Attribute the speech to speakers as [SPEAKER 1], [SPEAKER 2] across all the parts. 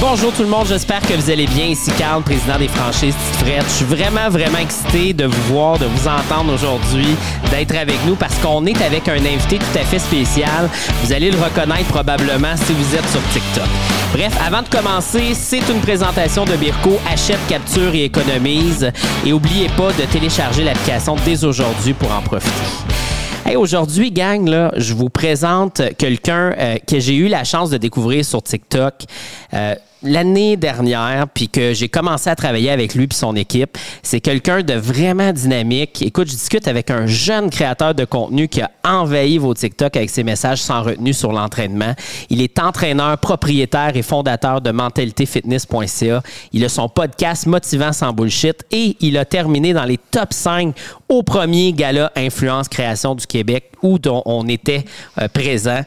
[SPEAKER 1] Bonjour tout le monde, j'espère que vous allez bien. Ici Carl, président des franchises Tite Je suis vraiment, vraiment excité de vous voir, de vous entendre aujourd'hui, d'être avec nous parce qu'on est avec un invité tout à fait spécial. Vous allez le reconnaître probablement si vous êtes sur TikTok. Bref, avant de commencer, c'est une présentation de Birko. Achète, capture et économise. Et n'oubliez pas de télécharger l'application dès aujourd'hui pour en profiter. Hey, aujourd'hui, gang, là, je vous présente quelqu'un euh, que j'ai eu la chance de découvrir sur TikTok. Euh, l'année dernière, puis que j'ai commencé à travailler avec lui puis son équipe. C'est quelqu'un de vraiment dynamique. Écoute, je discute avec un jeune créateur de contenu qui a envahi vos TikTok avec ses messages sans retenue sur l'entraînement. Il est entraîneur, propriétaire et fondateur de mentalitéfitness.ca. Il a son podcast Motivant sans bullshit et il a terminé dans les top 5 au premier gala Influence Création du Québec où on était euh, présent.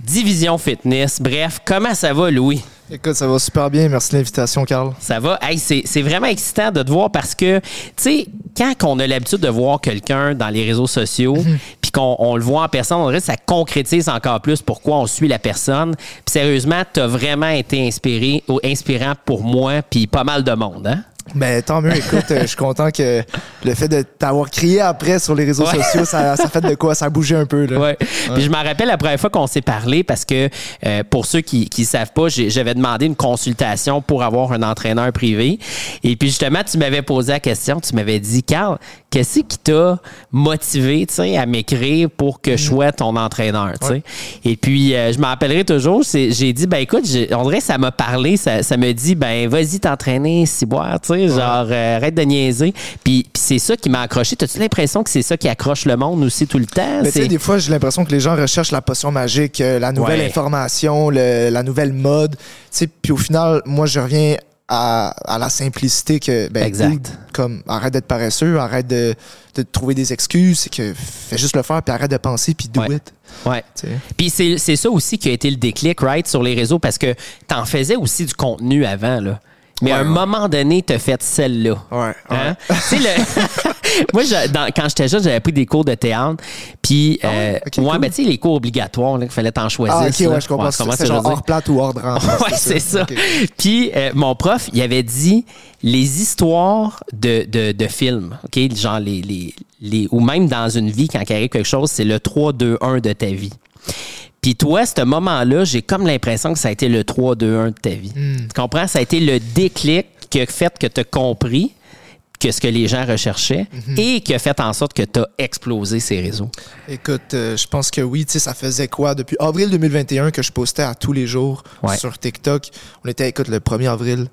[SPEAKER 1] Division Fitness. Bref, comment ça va, Louis?
[SPEAKER 2] Écoute, ça va super bien. Merci de l'invitation, Carl.
[SPEAKER 1] Ça va. Hey, c'est vraiment excitant de te voir parce que, tu sais, quand on a l'habitude de voir quelqu'un dans les réseaux sociaux, mhm. puis qu'on le voit en personne, on dirait que ça concrétise encore plus pourquoi on suit la personne. Puis sérieusement, tu as vraiment été inspiré, ou inspirant pour moi, puis pas mal de monde, hein?
[SPEAKER 2] Ben, tant mieux. Écoute, euh, je suis content que le fait de t'avoir crié après sur les réseaux sociaux, ça, ça, fait de quoi? Ça a bougé un peu. Là.
[SPEAKER 1] Ouais. Puis je me rappelle la première fois qu'on s'est parlé parce que euh, pour ceux qui ne savent pas, j'avais demandé une consultation pour avoir un entraîneur privé. Et puis justement, tu m'avais posé la question. Tu m'avais dit, Carl, qu'est-ce qui t'a motivé à m'écrire pour que je sois ton entraîneur? Et puis, euh, je m'en rappellerai toujours. J'ai dit, ben écoute, on dirait que ça m'a parlé. Ça, ça me dit, ben vas-y t'entraîner, ciboire. Tu genre euh, arrête de niaiser. Puis, c'est ça qui m'a accroché. T'as-tu l'impression que c'est ça qui accroche le monde aussi tout le temps?
[SPEAKER 2] Mais des fois, j'ai l'impression que les gens recherchent la potion magique, euh, la nouvelle information, la nouvelle mode. Puis au final, moi, je reviens à, la simplicité que ben,
[SPEAKER 1] exact.
[SPEAKER 2] comme arrête d'être paresseux, arrête de, trouver des excuses, c'est que fais juste le faire puis arrête de penser puis do it.
[SPEAKER 1] Ouais. Puis c'est ça aussi qui a été le déclic, right, sur les réseaux parce que t'en faisais aussi du contenu avant là. Mais à un moment donné, t'as fait celle-là.
[SPEAKER 2] Ouais. Hein?
[SPEAKER 1] Moi, quand j'étais jeune, j'avais pris des cours de théâtre. Puis, ah ouais, euh, ben, tu sais, les cours obligatoires, qu'il fallait t'en choisir. Ah,
[SPEAKER 2] ok, ouais, je comprends. c'est genre hors plate ou hors drame.
[SPEAKER 1] ouais, c'est ça. Puis, euh, mon prof, il avait dit les histoires de, de, de films, OK? Genre, les, les, les, ou même dans une vie, quand il arrive quelque chose, c'est le 3-2-1 de ta vie. Puis toi, ce moment-là, j'ai comme l'impression que ça a été le 3-2-1 de ta vie. Hmm. Tu comprends? Ça a été le déclic qui a fait que tu as compris que ce que les gens recherchaient mhm. et qui a fait en sorte que tu as explosé ces réseaux?
[SPEAKER 2] Écoute, euh, je pense que oui. Tu sais, ça faisait quoi? Depuis avril 2021 que je postais à tous les jours sur TikTok. On était, écoute, le 1er avril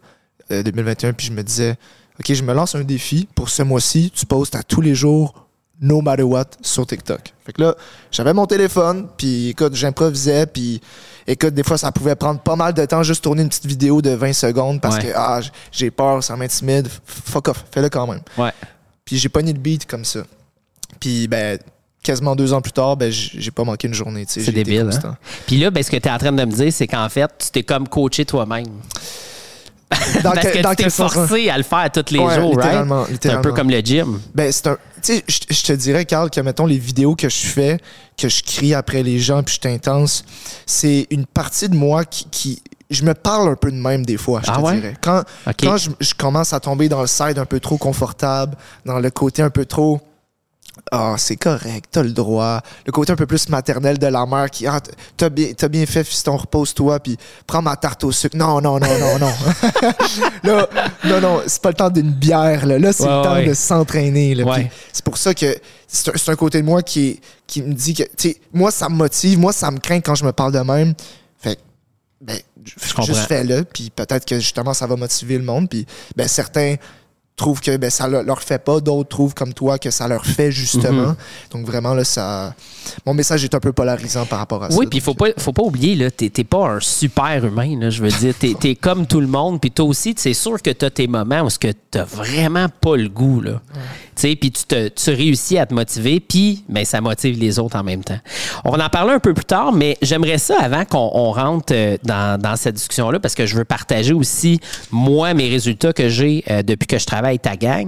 [SPEAKER 2] 2021, euh, puis je me disais, OK, je me lance un défi. Pour ce mois-ci, tu postes à tous les jours no matter what sur TikTok. Fait que là, j'avais mon téléphone, puis écoute, j'improvisais, puis écoute, des fois, ça pouvait prendre pas mal de temps juste tourner une petite vidéo de 20 secondes parce que ah, j'ai peur, ça m'intimide. Fuck off, fais-le quand même.
[SPEAKER 1] Ouais.
[SPEAKER 2] Puis j'ai pogné le beat comme ça. Puis ben quasiment deux ans plus tard, ben, j'ai pas manqué une journée.
[SPEAKER 1] C'est débile. Hein? Puis là, ben, ce que tu es en train de me dire, c'est qu'en fait, tu t'es comme coaché toi-même. Dans Parce que, que tu t'es forcé à le faire tous les jours, right? C'est un peu comme le gym.
[SPEAKER 2] Ben, c'est un. Tu sais, je te dirais, Carl, que mettons les vidéos que je fais, que je crie après les gens, puis je suis intense, c'est une partie de moi qui, je me parle un peu de même des fois, je ah te dirais. Quand, quand je, je, commence à tomber dans le side un peu trop confortable, dans le côté un peu trop ah, c'est correct, t'as le droit. Le côté un peu plus maternel de la mère qui, ah, t'as bien, as bien fait, fiston, repose-toi, puis prends ma tarte au sucre. Non, non, non, non, non. là, non, non, c'est pas le temps d'une bière, là. Là, c'est le temps de s'entraîner, C'est pour ça que c'est un, côté de moi qui, qui me dit que, tu sais, moi, ça me motive, moi, ça me craint quand je me parle de même. Fait ben, je juste fais-le, puis peut-être que justement, ça va motiver le monde, puis ben, certains trouvent que ben, ça leur fait pas, d'autres trouvent comme toi que ça leur fait justement. Mhm. Donc vraiment, là, ça. Mon message est un peu polarisant par rapport à
[SPEAKER 1] ça. Oui, puis il faut pas, faut pas oublier, là, t'es, pas un super humain, là, je veux dire. T'es, es comme tout le monde, puis toi aussi, c'est sûr que tu as tes moments où tu t'as vraiment pas le goût, là. Puis tu, te, tu réussis à te motiver, puis ben, ça motive les autres en même temps. On va en parler un peu plus tard, mais j'aimerais ça avant qu'on rentre euh, dans, dans cette discussion-là, parce que je veux partager aussi, moi, mes résultats que j'ai euh, depuis que je travaille ta gang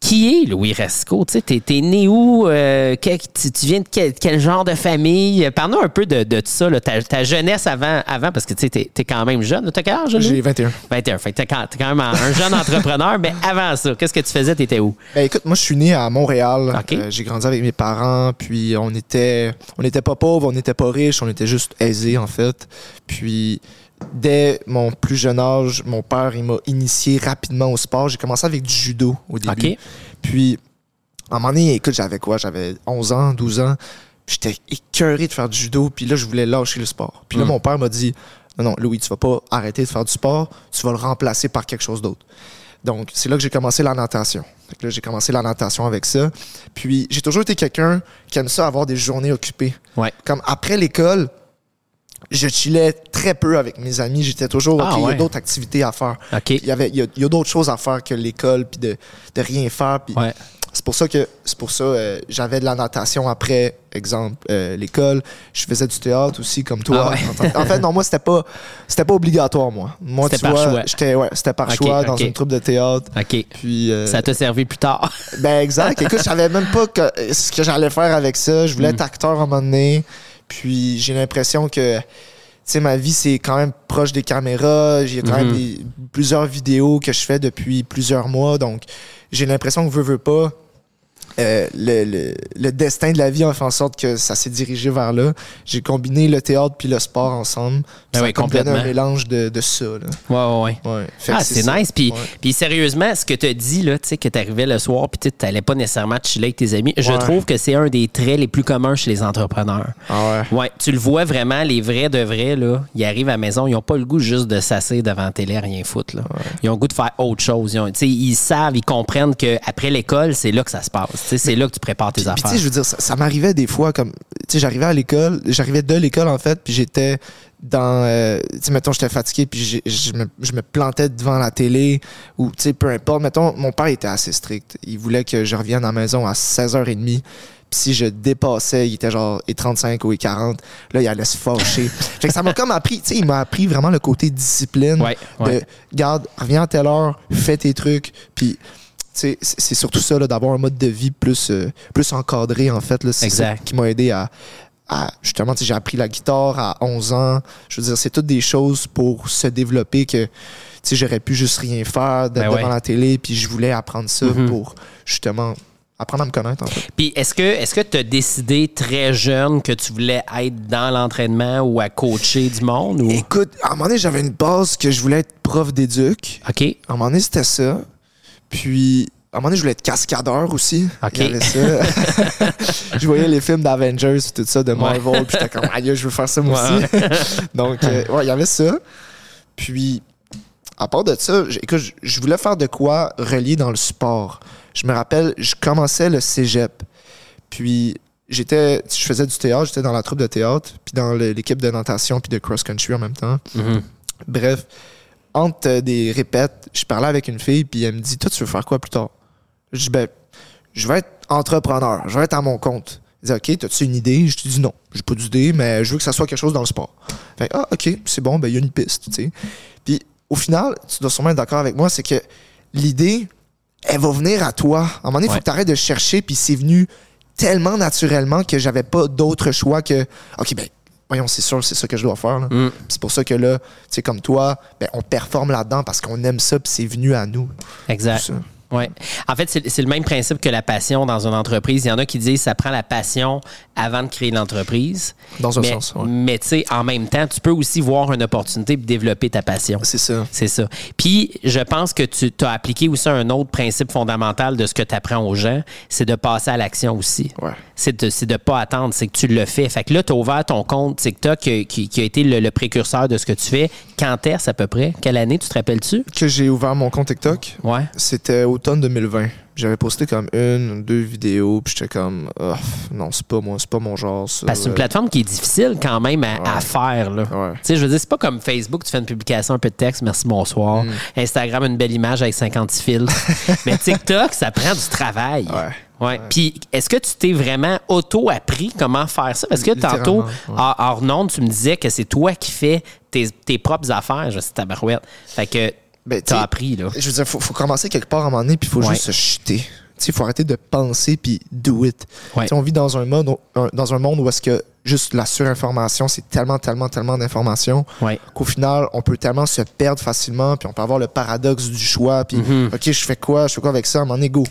[SPEAKER 1] Qui est Louis Resco? Tu sais, t'es, né où? Euh, tu, viens de quel, genre de famille? Parle-nous un peu de, de, ça, ta, jeunesse avant, avant, parce que tu sais, t'es, quand même jeune. T'as quel âge?
[SPEAKER 2] J'ai 21.
[SPEAKER 1] 21. Fait t'es quand, quand, même un jeune entrepreneur, mais avant ça, qu'est-ce que tu faisais? T'étais où?
[SPEAKER 2] Ben écoute, moi, je suis né à Montréal. Euh, j'ai grandi avec mes parents, puis on était, on n'était pas pauvres, on n'était pas riches, on était juste aisés, en fait. Puis dès mon plus jeune âge, mon père, il m'a initié rapidement au sport. J'ai commencé avec du judo au début. Puis, à un moment donné, écoute, j'avais quoi? J'avais 11 ans, 12 ans. J'étais écœuré de faire du judo. Puis là, je voulais lâcher le sport. Puis là, hmm. mon père m'a dit, non, non, Louis, tu vas pas arrêter de faire du sport. Tu vas le remplacer par quelque chose d'autre. Donc, c'est là que j'ai commencé la natation. là, j'ai commencé la natation avec ça. Puis, j'ai toujours été quelqu'un qui aime ça avoir des journées occupées.
[SPEAKER 1] Ouais.
[SPEAKER 2] Comme après l'école, je chillais très peu avec mes amis. J'étais toujours, ah, OK, il y a d'autres activités à faire.
[SPEAKER 1] Il
[SPEAKER 2] y avait, il y a, d'autres choses à faire que l'école, puis de, de rien faire. Puis C'est pour ça que c'est pour ça euh, j'avais de la natation après, exemple, euh, l'école. Je faisais du théâtre aussi, comme toi. Ah, en fait, non, moi, c'était pas, c'était pas obligatoire, moi. Moi,
[SPEAKER 1] c'était par choix.
[SPEAKER 2] J'étais, ouais, c'était par choix dans une troupe de théâtre.
[SPEAKER 1] OK.
[SPEAKER 2] Puis,
[SPEAKER 1] euh, ça t'a servi plus tard.
[SPEAKER 2] ben, exact. Écoute, je savais même pas ce que j'allais faire avec ça. Je voulais mm. être acteur à un moment donné. Puis j'ai l'impression que sais, ma vie, c'est quand même proche des caméras. J'ai quand même mhm. plusieurs vidéos que je fais depuis plusieurs mois. Donc, j'ai l'impression que veux, veux pas, euh, le, le, destin de la vie a fait en sorte que ça s'est dirigé vers là. J'ai combiné le théâtre puis le sport ensemble.
[SPEAKER 1] Ben oui, complètement.
[SPEAKER 2] un mélange de, de ça. Là.
[SPEAKER 1] Ouais, ouais, ouais. Ah, c'est nice. Puis, puis sérieusement, ce que tu as dit, là, que tu arrivais le soir puis tu n'allais pas nécessairement chiller avec tes amis, je trouve que c'est un des traits les plus communs chez les entrepreneurs.
[SPEAKER 2] Ah
[SPEAKER 1] ouais. Ouais, tu le vois vraiment, les vrais de vrais, là, ils arrivent à la maison, ils n'ont pas le goût juste de s'asseoir devant la télé, rien foutre. Là. Ils ont le goût de faire autre chose. Ils, ils savent, ils comprennent qu'après l'école, c'est là que ça se passe c'est là que tu prépares tes affaires.
[SPEAKER 2] Puis, je veux dire, ça, m'arrivait des fois comme. Tu sais, j'arrivais à l'école, j'arrivais de l'école, en fait, puis j'étais dans. Euh, tu sais, mettons, j'étais fatigué, puis je me, plantais devant la télé, ou, tu sais, peu importe. Mettons, mon père était assez strict. Il voulait que je revienne à la maison à 16h30 Puis si je dépassais, il était genre et 35 ou et 40, là, il allait se fâcher. fait que ça m'a comme appris, tu sais, il m'a appris vraiment le côté discipline.
[SPEAKER 1] Ouais,
[SPEAKER 2] De, garde, reviens à telle heure, fais tes trucs, puis c'est surtout ça, d'avoir un mode de vie plus, euh, plus encadré, en fait. C'est ça qui m'a aidé à, justement, j'ai appris la guitare à 11 ans. Je veux dire, c'est toutes des choses pour se développer que j'aurais pu juste rien faire d'être ben devant la télé, puis je voulais apprendre ça mm-hmm. pour justement apprendre à me connaître en fait.
[SPEAKER 1] Puis est-ce que est-ce que tu as décidé très jeune que tu voulais être dans l'entraînement ou à coacher du monde ou?
[SPEAKER 2] Écoute, à un moment donné, j'avais une base que je voulais être prof d'éduc.
[SPEAKER 1] OK. À
[SPEAKER 2] un moment donné, c'était ça. Puis, à un moment donné, je voulais être cascadeur aussi.
[SPEAKER 1] OK.
[SPEAKER 2] je voyais les films d'Avengers et tout ça, de Marvel, puis j'étais comme, aïe, je veux faire ça moi aussi. Donc, euh, ouais, il y avait ça. Puis, à part de ça, écoute, je voulais faire de quoi relier dans le sport. Je me rappelle, je commençais le cégep. Puis, j'étais, je faisais du théâtre, j'étais dans la troupe de théâtre, puis dans l'équipe de natation, puis de cross-country en même temps.
[SPEAKER 1] Mm-hmm.
[SPEAKER 2] Bref, entre des répètes, je parlais avec une fille, puis elle me dit Toi, tu veux faire quoi plus tard? Je dis Ben, je vais être entrepreneur, je vais être à mon compte. Elle dit Ok, as-tu une idée? Je te dis non, j'ai pas d'idée, mais je veux que ça soit quelque chose dans le sport. Fait, ah, ok, c'est bon, ben, il y a une piste, tu sais. Puis au final, tu dois sûrement être d'accord avec moi, c'est que l'idée, elle va venir à toi. À un moment donné, il faut que tu arrêtes de chercher, puis c'est venu tellement naturellement que j'avais pas d'autre choix que OK, ben, voyons, c'est sûr, c'est ça que je dois faire.
[SPEAKER 1] Mm.
[SPEAKER 2] C'est pour ça que là, tu sais, comme toi, ben, on performe là-dedans parce qu'on aime ça, puis c'est venu à nous.
[SPEAKER 1] Exact. En fait, c'est le même principe que la passion dans une entreprise. Il y en a qui disent que ça prend la passion avant de créer l'entreprise.
[SPEAKER 2] Dans un sens,
[SPEAKER 1] Mais tu sais, en même temps, tu peux aussi voir une opportunité de développer ta passion.
[SPEAKER 2] C'est ça.
[SPEAKER 1] C'est ça. Puis, je pense que tu as appliqué aussi un autre principe fondamental de ce que tu apprends aux gens, c'est de passer à l'action aussi.
[SPEAKER 2] Ouais.
[SPEAKER 1] C'est de ne pas attendre, c'est que tu le fais. Fait que là, tu as ouvert ton compte TikTok qui, qui a été le, précurseur de ce que tu fais. Quand est-ce à peu près? Quelle année, tu te rappelles-tu?
[SPEAKER 2] Que j'ai ouvert mon compte TikTok?
[SPEAKER 1] Ouais.
[SPEAKER 2] C'était au 2020. J'avais posté comme une, deux vidéos, puis j'étais comme, oh, non, c'est pas moi, c'est pas mon genre.
[SPEAKER 1] c'est une plateforme qui est difficile quand même à, faire. Là. Tu sais, je veux dire, c'est pas comme Facebook, tu fais une publication, un peu de texte, merci, bonsoir. Mm. Instagram, une belle image avec 56 fils. Mais TikTok, ça prend du travail.
[SPEAKER 2] Ouais.
[SPEAKER 1] Puis, est-ce que tu t'es vraiment auto-appris comment faire ça? Parce que tantôt, hors nom, tu me disais que c'est toi qui fais tes, tes propres affaires. Je sais, tabarouette. Fait que
[SPEAKER 2] ben,
[SPEAKER 1] t'as appris, là.
[SPEAKER 2] Je veux dire, faut, faut commencer quelque part à un moment donné, puis il faut juste se chuter. il faut arrêter de penser puis do it. On vit dans un, mode, dans un monde où est-ce que juste la surinformation, c'est tellement, tellement, tellement d'informations qu'au final, on peut tellement se perdre facilement, puis on peut avoir le paradoxe du choix, puis mm-hmm. OK, je fais quoi, je fais quoi avec ça, mon ego.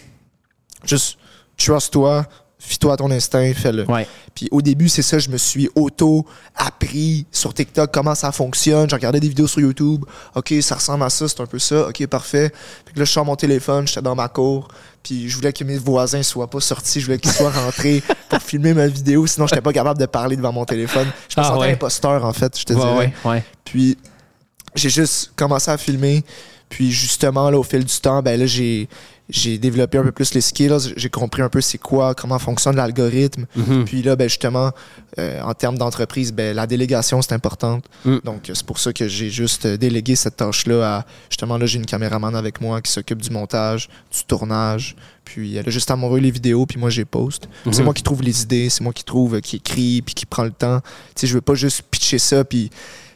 [SPEAKER 2] Juste trust-toi, fie-toi à ton instinct, fais-le. Puis au début, c'est ça, je me suis auto-appris sur TikTok comment ça fonctionne. J'ai regardé des vidéos sur YouTube. OK, ça ressemble à ça, c'est un peu ça. OK, parfait. Puis là, je sors mon téléphone, j'étais dans ma cour. Puis je voulais que mes voisins soient pas sortis, je voulais qu'ils soient rentrés pour filmer ma vidéo. Sinon, j'étais pas capable de parler devant mon téléphone. Je me ah, sentais imposteur, en fait, je te dirais. Puis j'ai juste commencé à filmer. Puis justement, là, au fil du temps, ben là, j'ai j'ai développé un peu plus les skills, j'ai compris un peu c'est quoi, comment fonctionne l'algorithme. Mhm. Puis là, ben, justement, euh, en termes d'entreprise, ben, la délégation, c'est importante. Mm. Donc, c'est pour ça que j'ai juste délégué cette tâche-là à, justement, là, j'ai une caméraman avec moi qui s'occupe du montage, du tournage. Puis elle a juste à m'envoyer les vidéos, puis moi, j'ai poste. C'est mhm. moi qui trouve les idées, c'est moi qui trouve, qui écrit, puis qui prend le temps. Tu sais, je veux pas juste pitcher ça, puis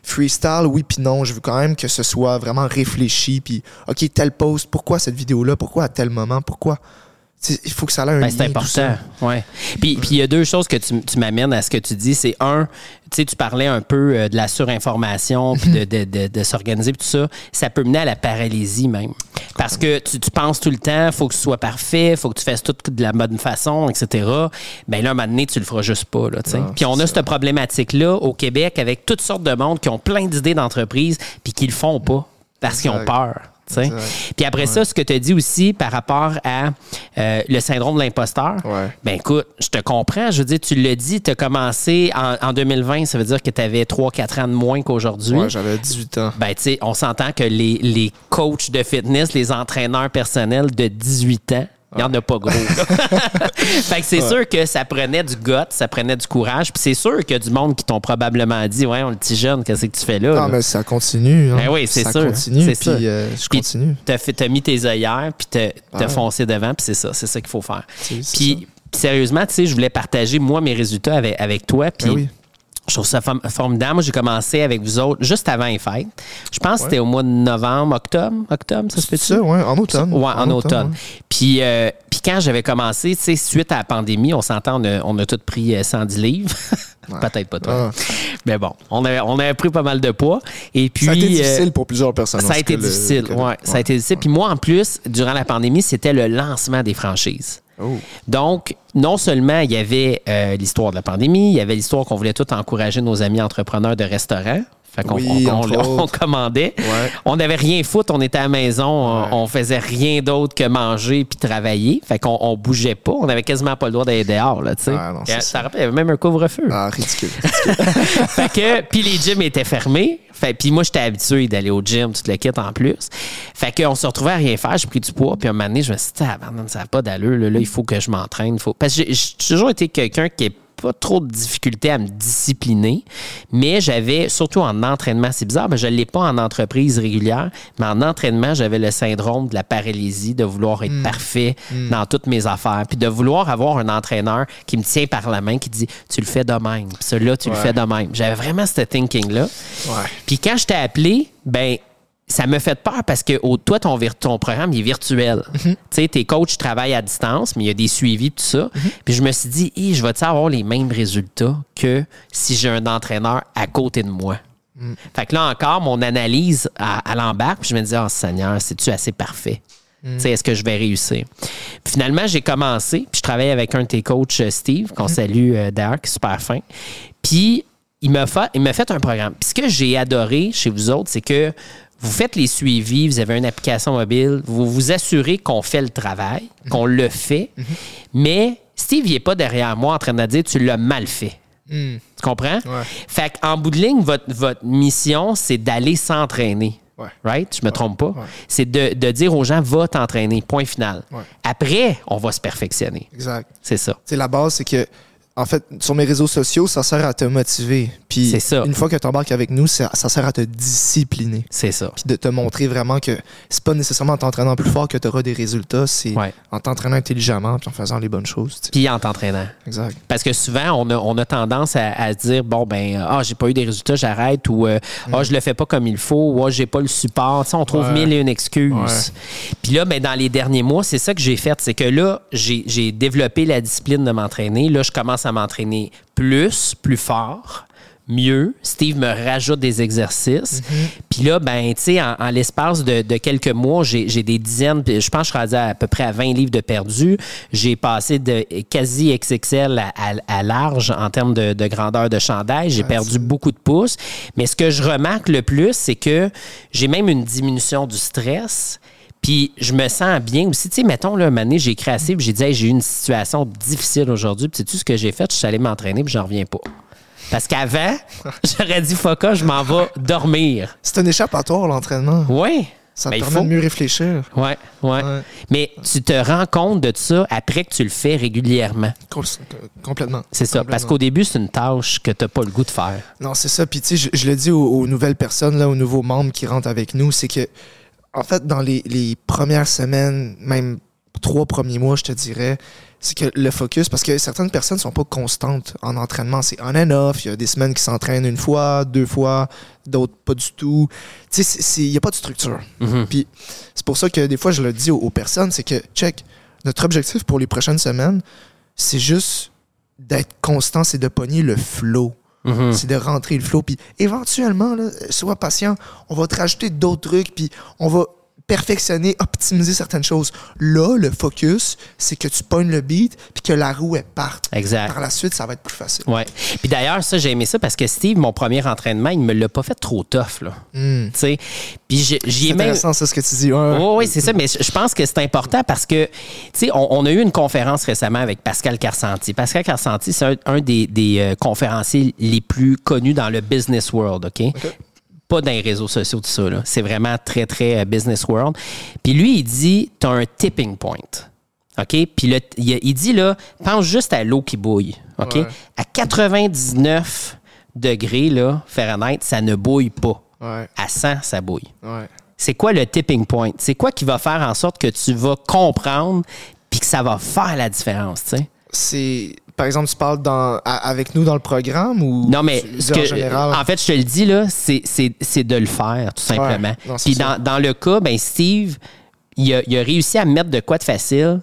[SPEAKER 2] freestyle, oui puis non. Je veux quand même que ce soit vraiment réfléchi. Puis, OK, tel post, pourquoi cette vidéo-là? Pourquoi à tel moment? Pourquoi? Il faut que ça ait un ben,
[SPEAKER 1] C'est important, ouais. Puis il y a deux choses que tu, tu m'amènes à ce que tu dis. C'est un, tu sais, tu parlais un peu euh, de la surinformation, puis de, de, de, de s'organiser, tout ça. Ça peut mener à la paralysie même. Parce que tu, tu penses tout le temps, faut que ce soit parfait, faut que tu fasses tout de la bonne façon, etc. Ben là, un moment donné, tu le feras juste pas, là. Puis on a cette problématique-là au Québec avec toutes sortes de monde qui ont plein d'idées d'entreprise, puis qui le font pas parce qu'ils ont peur. Puis après ça, ce que tu as dit aussi par rapport à euh, le syndrome de l'imposteur, ben écoute, je te comprends. Je veux dire, tu l'as dit, tu as commencé en, 2020, ça veut dire que tu avais 3-4 ans de moins qu'aujourd'hui.
[SPEAKER 2] Ouais, j'avais 18 ans.
[SPEAKER 1] Ben, tu sais, on s'entend que les, les coachs de fitness, les entraîneurs personnels de 18 ans, il n'y en a pas gros. fait que c'est sûr que ça prenait du gut, ça prenait du courage. Puis c'est sûr qu'il y a du monde qui t'ont probablement dit Ouais, on le petit jeune, qu'est-ce que tu fais là?
[SPEAKER 2] Non, mais ça continue. Hein.
[SPEAKER 1] Ben oui, c'est
[SPEAKER 2] sûr.
[SPEAKER 1] Ça
[SPEAKER 2] continue. Puis euh, je continue.
[SPEAKER 1] T'as, as mis tes œillères, puis t'as, as foncé devant, puis c'est ça. C'est ça qu'il faut faire. Puis sérieusement, tu sais, je voulais partager, moi, mes résultats avec, avec toi. Puis. Ben oui je trouve ça formidable. Moi, j'ai commencé avec vous autres juste avant les fêtes. Je pense que c'était au mois de novembre, octobre. Octobre, ça se fait
[SPEAKER 2] ça? oui, en automne.
[SPEAKER 1] Oui, en, automne. Puis, euh, puis quand j'avais commencé, tu sais, suite à la pandémie, on s'entend, on a, on a tous pris 110 euh, livres. Peut-être pas toi. Ah. Mais bon, on a, on a pris pas mal de poids. Et puis,
[SPEAKER 2] ça a été difficile pour plusieurs personnes.
[SPEAKER 1] Ça a été difficile, oui. Ça a été difficile. Puis moi, en plus, durant la pandémie, c'était le lancement des franchises. Oh. Donc, non seulement il y avait euh, l'histoire de la pandémie, il y avait l'histoire qu'on voulait tout encourager nos amis entrepreneurs de restaurants. Fait qu'on on, commandait. On n'avait rien foutre, on était à la maison, on, faisait rien d'autre que manger puis travailler. Fait qu'on on bougeait pas, on avait quasiment pas le droit d'aller dehors, là, tu sais. ça, rappelle, il y avait même un couvre-feu.
[SPEAKER 2] Ah, ridicule.
[SPEAKER 1] fait que, puis les gyms étaient fermés. Fait, puis moi, j'étais habitué d'aller au gym, toute le kit en plus. Fait qu'on se retrouvait à rien faire, j'ai pris du poids. Puis un moment donné, je me suis dit, ah, ça n'a pas d'allure. Là, là, il faut que je m'entraîne. Faut... Parce que j'ai toujours été quelqu'un qui est pas trop de difficulté à me discipliner, mais j'avais, surtout en entraînement, c'est bizarre, mais je ne l'ai pas en entreprise régulière, mais en entraînement, j'avais le syndrome de la paralysie, de vouloir être hmm. parfait hmm. dans toutes mes affaires, puis de vouloir avoir un entraîneur qui me tient par la main, qui dit Tu le fais de même, puis celui-là, tu le fais de même. J'avais vraiment ce thinking-là. Puis quand je t'ai appelé, ben ça me fait peur parce que toi, ton, ton programme il est virtuel. Mhm. Tu sais, tes coachs travaillent à distance, mais il y a des suivis, tout ça. Mhm. Puis je me suis dit, je vais-tu avoir les mêmes résultats que si j'ai un entraîneur à côté de moi? Mhm. Fait que là encore, mon analyse à, l'embarque, puis je me dis, oh Seigneur, c'est-tu assez parfait? sais, Est-ce que je vais réussir? finalement, j'ai commencé, puis je travaille avec un de tes coachs, euh, Steve, qu'on salue euh, d'ailleurs, qui est super fin. Puis il m'a fait, il fait un programme. Puis ce que j'ai adoré chez vous autres, c'est que vous faites les suivis, vous avez une application mobile, vous vous assurez qu'on fait le travail, qu'on le fait, mais Steve n'est pas derrière moi en train de dire tu l'as mal fait. Tu comprends? Fait qu'en bout de ligne, votre, votre mission, c'est d'aller s'entraîner. Right? Je me trompe pas. C'est de, de, dire aux gens, va t'entraîner, point final. Après, on va se perfectionner.
[SPEAKER 2] Exact.
[SPEAKER 1] C'est ça.
[SPEAKER 2] C'est la base, c'est que en fait, sur mes réseaux sociaux, ça sert à te motiver. Puis Puis une fois que tu embarques avec nous, ça, sert à te discipliner.
[SPEAKER 1] C'est ça.
[SPEAKER 2] Puis de te montrer vraiment que c'est pas nécessairement en t'entraînant plus fort que tu auras des résultats, c'est en t'entraînant intelligemment puis en faisant les bonnes choses.
[SPEAKER 1] Puis en t'entraînant.
[SPEAKER 2] Exact.
[SPEAKER 1] Parce que souvent, on a, on a tendance à, se dire bon, ben, ah, j'ai pas eu des résultats, j'arrête, ou euh, ah, je le fais pas comme il faut, ou ah, j'ai pas le support. on trouve mille et une excuses. Puis là, ben, dans les derniers mois, c'est ça que j'ai fait. C'est que là, j'ai développé la discipline de m'entraîner. Là, je commence à m'entraîner plus, plus fort mieux. Steve me rajoute des exercices. Mhm. Puis là, ben, tu sais, en, l'espace de, quelques mois, j'ai des dizaines, je pense que je suis rendu à, peu près à 20 livres de perdu. J'ai passé de quasi XXL à, large en termes de, grandeur de chandail. J'ai perdu beaucoup de pouces. Mais ce que je remarque le plus, c'est que j'ai même une diminution du stress. Puis je me sens bien aussi. Tu sais, mettons, là, un année, j'ai écrit assez, j'ai dit, j'ai eu une situation difficile aujourd'hui. Puis sais-tu ce que j'ai fait? Je suis allé m'entraîner, puis j'en reviens pas. Parce qu'avant, j'aurais dit Foca, je m'en vais dormir.
[SPEAKER 2] C'est un échappatoire, l'entraînement.
[SPEAKER 1] Oui.
[SPEAKER 2] Ça te ben, permet de mieux réfléchir.
[SPEAKER 1] Oui, oui. Ouais. Mais tu te rends compte de ça après que tu le fais régulièrement.
[SPEAKER 2] complètement.
[SPEAKER 1] C'est ça. Parce qu'au début, c'est une tâche que tu n'as pas le goût de faire.
[SPEAKER 2] Non, c'est ça. Puis, tu sais, je, le dis aux, nouvelles personnes, là, aux nouveaux membres qui rentrent avec nous, c'est que, en fait, dans les, les premières semaines, même trois premiers mois, je te dirais, c'est que le focus, parce que certaines personnes sont pas constantes en entraînement. C'est on and off. Il y a des semaines qui s'entraînent une fois, deux fois, d'autres pas du tout. Tu sais, il n'y a pas de structure. Mm-hmm. Puis c'est pour ça que des fois, je le dis aux, personnes, c'est que, check, notre objectif pour les prochaines semaines, c'est juste d'être constant, c'est de pogner le flow. Mm-hmm. C'est de rentrer le flow. Puis éventuellement, là, sois patient, on va te rajouter d'autres trucs, puis on va perfectionner, optimiser certaines choses. Là, le focus, c'est que tu pognes le beat puis que la roue, elle parte.
[SPEAKER 1] Exact.
[SPEAKER 2] Par la suite, ça va être plus facile.
[SPEAKER 1] Ouais. Puis d'ailleurs, ça, j'ai aimé ça parce que Steve, mon premier entraînement, il me l'a pas fait trop tough, là.
[SPEAKER 2] Hmm.
[SPEAKER 1] Tu sais, puis j'y ai
[SPEAKER 2] même... intéressant, ça, ce que tu dis.
[SPEAKER 1] oui, c'est ça, mais je pense que c'est important parce que, tu sais, on, a eu une conférence récemment avec Pascal Carsanti. Pascal Carsanti, c'est un, des, euh, conférenciers les plus connus dans le business world, OK? Pas dans les réseaux sociaux, tout ça. C'est vraiment très, très euh, business world. Puis lui, il dit, tu as un tipping point. OK? Puis il, dit, là, pense juste à l'eau qui bouille. OK? À 99 degrés, là, Fahrenheit, ça ne bouille pas. À 100, ça bouille. C'est quoi le tipping point? C'est quoi qui va faire en sorte que tu vas comprendre puis que ça va faire la différence, tu sais?
[SPEAKER 2] C'est par exemple, tu parles dans, avec nous dans le programme ou
[SPEAKER 1] Non, mais ce que, en général? En fait, je te le dis, là, c'est de le faire, tout simplement. Puis dans, dans, le cas, ben Steve, il a, il a réussi à mettre de quoi de facile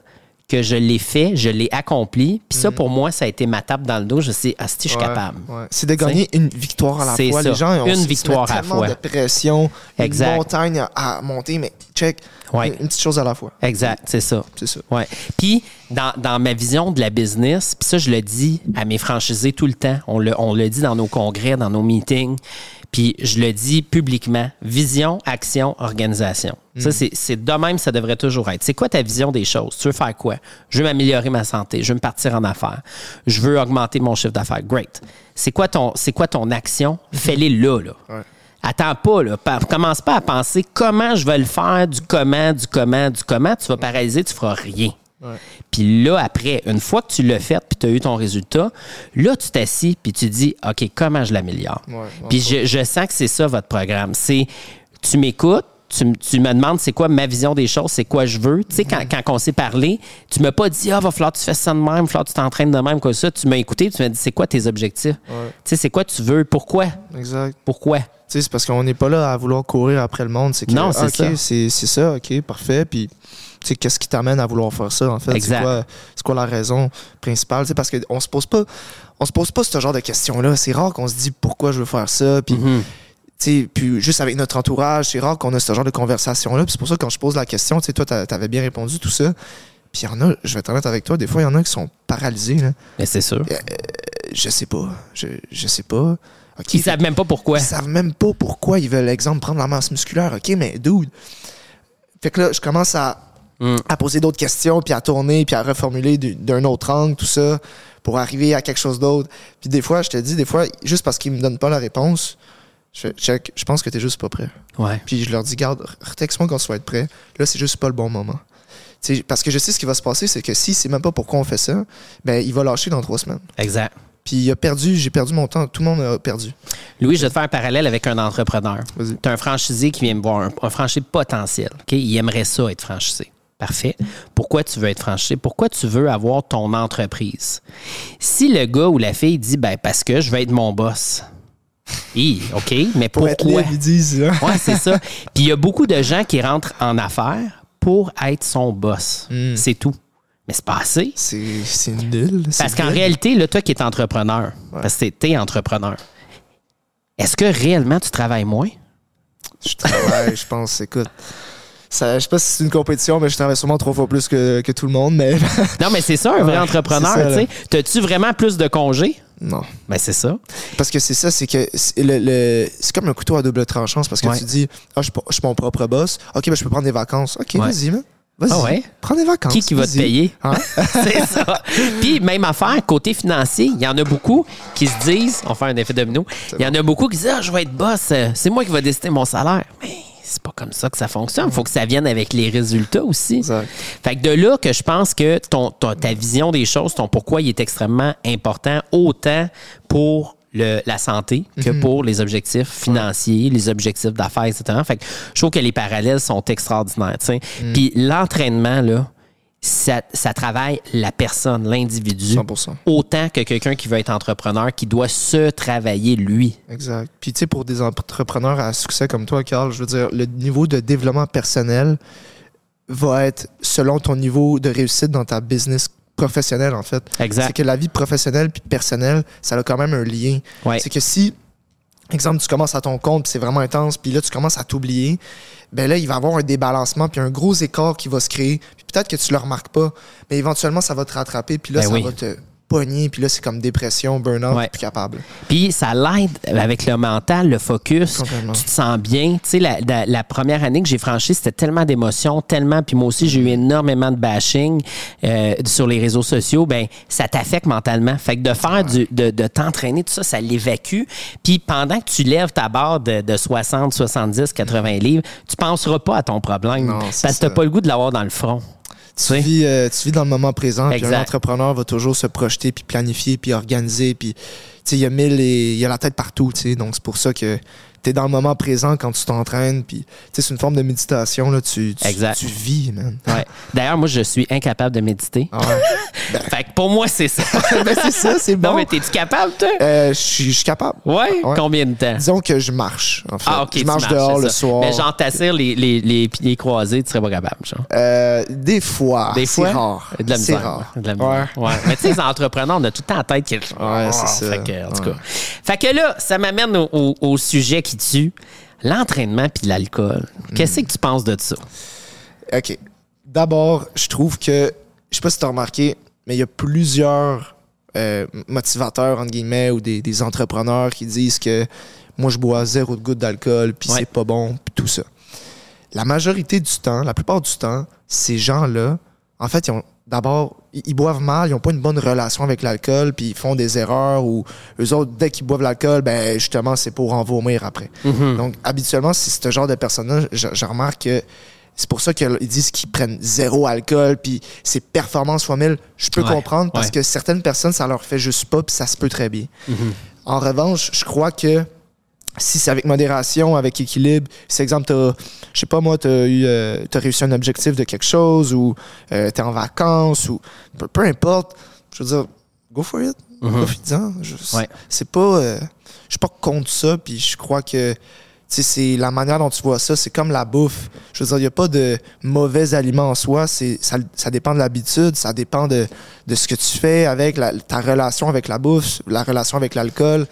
[SPEAKER 1] que je l'ai fait, je l'ai accompli. Puis ça, mhm. pour moi, ça a été ma tape dans le dos. Je sais, ah, si je suis capable.
[SPEAKER 2] C'est de gagner une victoire à la fois. Les gens ont
[SPEAKER 1] une victoire à la fois.
[SPEAKER 2] de pression, exact. une montagne à monter, mais check, une, petite chose à la fois.
[SPEAKER 1] Exact, c'est ça.
[SPEAKER 2] C'est ça.
[SPEAKER 1] Ouais. Puis, dans, dans, ma vision de la business, puis ça, je le dis à mes franchisés tout le temps. On le, on le dit dans nos congrès, dans nos meetings. Puis je le dis publiquement, vision, action, organisation. Ça, mm. c'est de même, ça devrait toujours être. C'est quoi ta vision des choses? Tu veux faire quoi? Je veux m'améliorer ma santé. Je veux me partir en affaires. Je veux augmenter mon chiffre d'affaires. Great. C'est quoi ton, quoi ton action? Fais-les là, là. Attends pas, là. Commence pas à penser comment je vais le faire, du comment, du comment, du comment. Tu vas paralyser, tu feras rien. Puis là, après, une fois que tu l'as fait, puis tu as eu ton résultat, là, tu t'assis, puis tu dis, OK, comment je l'améliore? puis je, sens que c'est ça, votre programme. C'est, tu m'écoutes, tu, me demandes c'est quoi ma vision des choses, c'est quoi je veux. Tu sais, quand, quand, on s'est parlé, tu m'as pas dit, ah, va falloir que tu fasses ça de même, va falloir que tu t'entraînes de même, comme ça. Tu m'as écouté, tu m'as dit, c'est quoi tes objectifs? Tu sais, c'est quoi tu veux? Pourquoi?
[SPEAKER 2] Exact.
[SPEAKER 1] Pourquoi?
[SPEAKER 2] c'est parce qu'on n'est pas là à vouloir courir après le monde. C'est
[SPEAKER 1] non, c'est ça.
[SPEAKER 2] C'est ça, OK, parfait. Puis qu'est-ce qui t'amène à vouloir faire ça, en fait? C'est quoi, quoi, la raison principale? parce qu'on se pose pas on se pose pas ce genre de questions-là. C'est rare qu'on se dit pourquoi je veux faire ça. Puis, mm-hmm. puis juste avec notre entourage, c'est rare qu'on a ce genre de conversation-là. c'est pour ça que quand je pose la question, toi, tu avais bien répondu tout ça. Puis il y en a, je vais être honnête avec toi, des fois, il y en a qui sont paralysés. Là.
[SPEAKER 1] Mais c'est sûr.
[SPEAKER 2] Euh, je sais pas. Je, je sais pas.
[SPEAKER 1] ils savent même pas pourquoi.
[SPEAKER 2] Ils savent même pas pourquoi ils veulent, exemple, prendre la masse musculaire. OK, mais dude. Fait que là, je commence à Mm. à poser d'autres questions, puis à tourner, puis à reformuler d'un autre angle, tout ça, pour arriver à quelque chose d'autre. Puis des fois, je te dis, des fois, juste parce qu'ils me donnent pas la réponse, je check, je pense que tu juste pas prêt.
[SPEAKER 1] Ouais.
[SPEAKER 2] Puis je leur dis, garde, retexte-moi quand tu vas être prêt. Là, c'est juste pas le bon moment. parce que je sais ce qui va se passer, c'est que si c'est même pas pourquoi on fait ça, ben il va lâcher dans trois semaines.
[SPEAKER 1] Exact.
[SPEAKER 2] Puis il a perdu, j'ai perdu mon temps. Tout le monde a perdu.
[SPEAKER 1] Louis, je vais te faire un parallèle avec un entrepreneur. Tu as un franchisé qui vient me voir, un, un franchisé potentiel. Il aimerait ça être franchisé. Parfait. Pourquoi tu veux être franchisé? Pourquoi tu veux avoir ton entreprise? Si le gars ou la fille dit, ben, parce que je veux être mon boss. Oui, OK, mais
[SPEAKER 2] Pour
[SPEAKER 1] pourquoi?
[SPEAKER 2] être libre, ils disent. hein?
[SPEAKER 1] Ouais, c'est ça. Puis il y a beaucoup de gens qui rentrent en affaires pour être son boss.
[SPEAKER 2] Hmm.
[SPEAKER 1] C'est tout. Mais c'est pas assez.
[SPEAKER 2] C'est nul.
[SPEAKER 1] Parce qu'en réalité, là, toi qui es entrepreneur, parce que t'es entrepreneur, est-ce que réellement tu travailles moins?
[SPEAKER 2] Je travaille, je pense, écoute. Ça, je sais pas si c'est une compétition, mais je travaille sûrement trois fois plus que, que tout le monde, mais
[SPEAKER 1] Non, mais c'est ça, un vrai
[SPEAKER 2] Ouais,
[SPEAKER 1] entrepreneur. T'as-tu vraiment plus de congés?
[SPEAKER 2] non.
[SPEAKER 1] Ben, c'est ça.
[SPEAKER 2] Parce que c'est ça, c'est que c'est le, le- c'est comme un couteau à double tranchant. parce que
[SPEAKER 1] Ouais.
[SPEAKER 2] tu dis, ah, je, suis pas- je suis mon propre boss. OK, ben, je peux prendre des vacances. OK,
[SPEAKER 1] Ouais.
[SPEAKER 2] vas-y, man. Vas-y.
[SPEAKER 1] Ah ouais?
[SPEAKER 2] Prends des vacances.
[SPEAKER 1] Qui qui va te payer?
[SPEAKER 2] Hein?
[SPEAKER 1] c'est ça. Puis, même affaire, côté financier, il y en a beaucoup qui se disent, on fait un effet domino, il y en a beaucoup qui disent, ah, je vais être boss, euh, c'est moi qui vais décider mon salaire. Mais c'est pas comme ça que ça fonctionne. Il faut que ça vienne avec les résultats aussi.
[SPEAKER 2] Exact.
[SPEAKER 1] Fait que de là que je pense que ton, ton- ta vision des choses, ton pourquoi, il est extrêmement important, autant pour le- la santé que pour les objectifs financiers, les objectifs d'affaires, etc. Fait que je trouve que les parallèles sont extraordinaires. sais. Puis l'entraînement, là, ça, ça travaille la personne, l'individu,
[SPEAKER 2] 100%.
[SPEAKER 1] autant que quelqu'un qui veut être entrepreneur, qui doit se travailler lui.
[SPEAKER 2] Exact. Puis, tu sais, pour des entrepreneurs à succès comme toi, Carl, je veux dire, le niveau de développement personnel va être selon ton niveau de réussite dans ta business professionnelle, en fait.
[SPEAKER 1] Exact.
[SPEAKER 2] C'est que la vie professionnelle puis personnelle, ça a quand même un lien.
[SPEAKER 1] Ouais.
[SPEAKER 2] C'est que si, exemple, tu commences à ton compte, c'est vraiment intense, puis là, tu commences à t'oublier, ben là, il va y avoir un débalancement, puis un gros écart qui va se créer. Peut-être que tu le remarques pas, mais éventuellement, ça va te rattraper, puis là,
[SPEAKER 1] Ben
[SPEAKER 2] ça
[SPEAKER 1] oui.
[SPEAKER 2] va te pogner, puis là, c'est comme dépression, burn-out,
[SPEAKER 1] Ouais.
[SPEAKER 2] plus capable.
[SPEAKER 1] Puis ça l'aide avec le mental, le focus. Tu te sens bien. Tu sais, la, la- la première année que j'ai franchie, c'était tellement d'émotions, tellement. Puis moi aussi, j'ai eu énormément de bashing euh, sur les réseaux sociaux. Ben, ça t'affecte mentalement. Fait que de faire du, de, de t'entraîner, tout ça, ça l'évacue. Puis pendant que tu lèves ta barre de, de 60, 70, 80 livres, tu penseras pas à ton problème.
[SPEAKER 2] Non,
[SPEAKER 1] parce que t'as pas le goût de l'avoir dans le front.
[SPEAKER 2] Tu vis, euh, tu vis dans le moment présent, puis un entrepreneur va toujours se projeter, puis planifier, puis organiser, puis tu sais, il y a mille et il y a la tête partout, tu sais, donc c'est pour ça que tu es dans le moment présent quand tu t'entraînes, puis c'est une forme de méditation, là, tu, tu,
[SPEAKER 1] Exact.
[SPEAKER 2] tu vis, man.
[SPEAKER 1] Ouais. D'ailleurs, moi, je suis incapable de méditer.
[SPEAKER 2] Ah ouais.
[SPEAKER 1] Fait que pour moi, c'est ça.
[SPEAKER 2] ben, c'est ça, c'est bon.
[SPEAKER 1] Non, mais t'es-tu capable, toi?
[SPEAKER 2] Euh, je suis capable.
[SPEAKER 1] Ouais?
[SPEAKER 2] Ouais.
[SPEAKER 1] Combien de temps?
[SPEAKER 2] Disons que je marche, en fait.
[SPEAKER 1] Ah, ok.
[SPEAKER 2] je
[SPEAKER 1] tu
[SPEAKER 2] marche
[SPEAKER 1] marches,
[SPEAKER 2] dehors le soir.
[SPEAKER 1] Mais genre, t'assires les, les, les pieds croisés, tu serais pas capable, genre.
[SPEAKER 2] Euh, des fois.
[SPEAKER 1] Des fois?
[SPEAKER 2] C'est rare.
[SPEAKER 1] De la
[SPEAKER 2] C'est
[SPEAKER 1] misère.
[SPEAKER 2] rare.
[SPEAKER 1] De la misère. Ouais. Mais tu sais, les entrepreneurs, on a tout le temps en tête qui.
[SPEAKER 2] Ouais, c'est ça.
[SPEAKER 1] Fait que, en tout
[SPEAKER 2] Ouais.
[SPEAKER 1] cas. Fait que là, ça m'amène au, au- au sujet qui tue l'entraînement puis l'alcool. Qu'est-ce que tu penses de ça?
[SPEAKER 2] OK. D'abord, je trouve que, je sais pas si tu as remarqué, mais il y a plusieurs euh, motivateurs, entre guillemets, ou des, des entrepreneurs qui disent que moi, je bois zéro goutte d'alcool, puis
[SPEAKER 1] Ouais.
[SPEAKER 2] c'est pas bon, puis tout ça. La majorité du temps, la plupart du temps, ces gens-là, en fait, ils ont d'abord, ils boivent mal, ils n'ont pas une bonne relation avec l'alcool, puis ils font des erreurs, ou eux autres, dès qu'ils boivent l'alcool, ben justement, c'est pour en vomir après. Donc, habituellement, c'est ce genre de personnes-là, je, je remarque que c'est pour ça qu'ils disent qu'ils prennent zéro alcool, puis c'est performance fois mille. Je peux
[SPEAKER 1] Ouais,
[SPEAKER 2] comprendre parce
[SPEAKER 1] ouais.
[SPEAKER 2] que certaines personnes, ça leur fait juste pas, puis ça se peut très bien. En revanche, je crois que si c'est avec modération, avec équilibre, si exemple, t'as, je sais pas moi, t'as eu, euh, t'as réussi un objectif de quelque chose ou euh, t'es en vacances ou peu, peu importe, je veux dire, go for it, profite-en. Je-
[SPEAKER 1] Ouais.
[SPEAKER 2] C'est pas, euh, je suis pas contre ça, puis je crois que tu c'est la manière dont tu vois ça, c'est comme la bouffe. Je veux dire, il n'y a pas de mauvais aliments en soi. C'est, ça, ça dépend de l'habitude, ça dépend de, de ce que tu fais avec la- ta relation avec la bouffe, la relation avec l'alcool.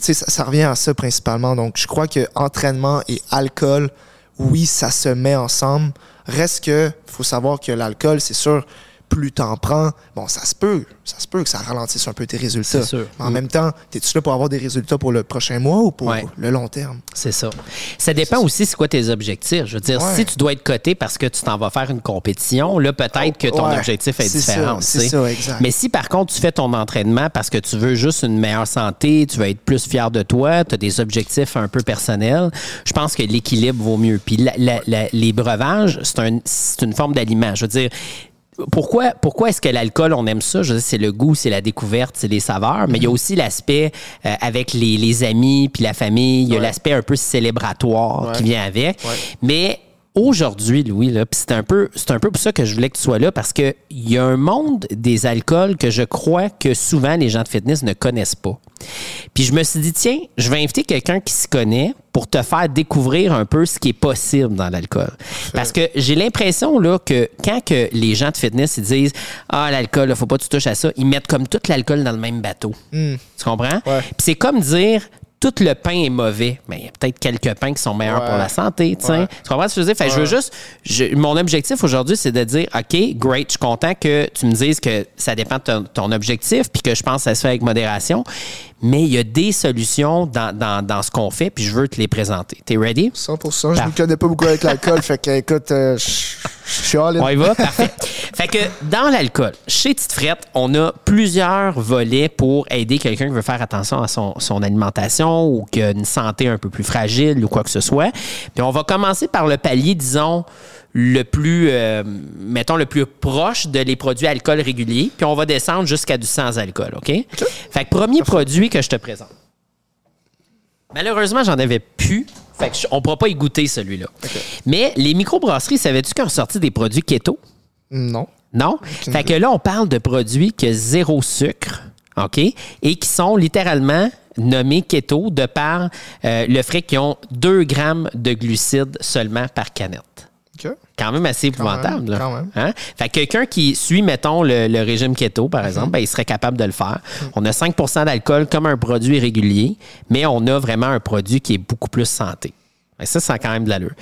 [SPEAKER 2] Ça, ça revient à ça principalement. Donc, je crois que entraînement et alcool, oui, ça se met ensemble. Reste que, faut savoir que l'alcool, c'est sûr, plus t'en prends, bon, ça se peut, ça se peut que ça ralentisse un peu tes résultats.
[SPEAKER 1] Sûr.
[SPEAKER 2] Mais en
[SPEAKER 1] Mm.
[SPEAKER 2] même temps, t'es-tu là pour avoir des résultats pour le prochain mois ou pour
[SPEAKER 1] Ouais.
[SPEAKER 2] le long terme?
[SPEAKER 1] C'est ça. Ça dépend aussi c'est quoi tes objectifs. Je veux dire,
[SPEAKER 2] Ouais.
[SPEAKER 1] si tu dois être coté parce que tu t'en vas faire une compétition, là, peut-être que ton
[SPEAKER 2] Ouais.
[SPEAKER 1] objectif est, différent.
[SPEAKER 2] c'est ça, exact.
[SPEAKER 1] Mais si par contre tu fais ton entraînement parce que tu veux juste une meilleure santé, tu veux être plus fier de toi, tu as des objectifs un peu personnels, je pense que l'équilibre vaut mieux. Puis la- la- la- les breuvages, c'est un- c'est une forme d'aliment. Je veux dire, pourquoi, pourquoi est-ce que l'alcool, on aime ça? Je veux c'est le goût, c'est la découverte, c'est les saveurs, mais il y a mm-hmm. aussi l'aspect euh, avec les, les, amis puis la famille. Il y a l'aspect un peu célébratoire qui vient avec. Mais aujourd'hui, Louis, c'est un peu, c'est un peu pour ça que je voulais que tu sois là parce que il y a un monde des alcools que je crois que souvent les gens de fitness ne connaissent pas. Puis je me suis dit tiens, je vais inviter quelqu'un qui se connaît pour te faire découvrir un peu ce qui est possible dans l'alcool. Parce que j'ai l'impression là que quand que les gens de fitness ils disent ah l'alcool, faut pas que tu touches à ça, ils mettent comme tout l'alcool dans le même bateau. Hmm. Tu comprends? Puis c'est comme dire tout le pain est mauvais, mais il y a peut-être quelques pains qui sont meilleurs pour la santé. Tu comprends ce que je veux dire? Fait, je veux juste. mon objectif aujourd'hui, c'est de dire OK, great, je suis content que tu me dises que ça dépend de ton, objectif, puis que je pense que ça se fait avec modération. Mais il y a des solutions dans, dans, dans ce qu'on fait, puis je veux te les présenter. T'es ready?
[SPEAKER 2] 100% Je ne connais pas beaucoup avec l'alcool, fait que, écoute, euh,
[SPEAKER 1] on y va? Parfait. fait que dans l'alcool, chez Tite Frette, on a plusieurs volets pour aider quelqu'un qui veut faire attention à son, alimentation ou qui a une santé un peu plus fragile ou quoi que ce soit. Puis on va commencer par le palier, disons, le plus, euh, mettons, le plus proche de les produits alcool réguliers. Puis on va descendre jusqu'à du sans alcool, OK? Fait que premier produit que je te présente. Malheureusement, j'en avais plus fait on ne pourra pas y goûter celui-là. Mais les microbrasseries, savais-tu qu'ils ont sorti des produits keto?
[SPEAKER 2] Non.
[SPEAKER 1] Non? Fait que là, on parle de produits qui ont zéro sucre, OK? Et qui sont littéralement nommés keto de par euh, le fait qu'ils ont 2 grammes de glucides seulement par canette. Quand même assez épouvantable. Hein? Fait quelqu'un qui suit, mettons, le, régime keto, par exemple, mhm. ben, il serait capable de le faire. Mhm. On a 5% d'alcool comme un produit régulier, mais on a vraiment un produit qui est beaucoup plus santé. Ça, ça a quand même de l'allure.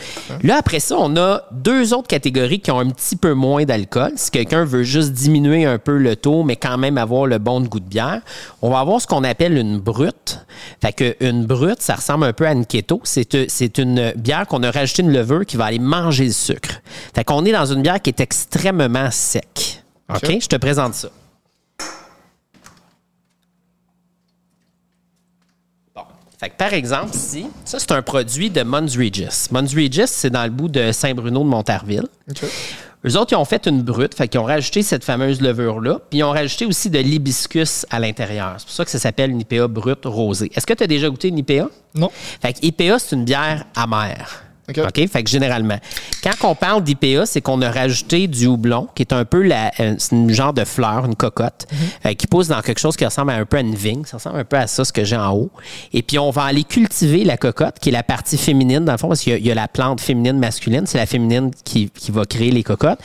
[SPEAKER 1] Là, après ça, on a deux autres catégories qui ont un petit peu moins d'alcool. Si quelqu'un veut juste diminuer un peu le taux, mais quand même avoir le bon goût de bière, on va avoir ce qu'on appelle une brute. Fait que une brute, ça ressemble un peu à une keto. C'est une bière qu'on a rajouté une levure qui va aller manger le sucre. Fait qu'on est dans une bière qui est extrêmement sec. OK? Je te présente ça. Fait que par exemple, ici, ça, c'est un produit de Mons Regis. Mons Regis, c'est dans le bout de Saint-Bruno de Montarville. Eux autres, ils ont fait une brute, fait qu'ils ont rajouté cette fameuse levure-là, puis ils ont rajouté aussi de l'hibiscus à l'intérieur. C'est pour ça que ça s'appelle une IPA brute rosée. Est-ce que tu as déjà goûté une IPA?
[SPEAKER 2] Non.
[SPEAKER 1] Fait que IPA, c'est une bière amère. OK. Fait que généralement, quand on parle d'IPA, c'est qu'on a rajouté du houblon, qui est un peu la, euh, une genre de fleur, une cocotte, mhm. euh, qui pousse dans quelque chose qui ressemble un peu à une vigne. Ça ressemble un peu à ça, ce que j'ai en haut. Et puis, on va aller cultiver la cocotte, qui est la partie féminine, dans le fond, parce qu'il y, a la plante féminine, masculine. C'est la féminine qui, qui va créer les cocottes.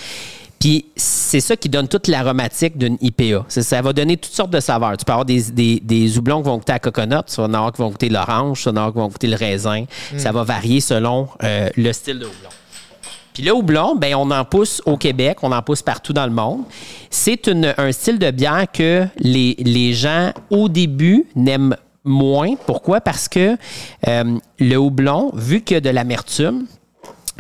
[SPEAKER 1] Puis c'est ça qui donne toute l'aromatique d'une IPA. Ça va donner toutes sortes de saveurs. Tu peux avoir des, des, des houblons qui vont goûter à coconut, tu vas en avoir qui vont goûter l'orange, tu vas en avoir qui vont goûter le raisin. Ça va varier selon euh, le style de houblon. Puis le houblon, ben on en pousse au Québec, on en pousse partout dans le monde. C'est un style de bière que les, les gens, au début, n'aiment moins. Pourquoi? Parce que euh, le houblon, vu qu'il y a de l'amertume,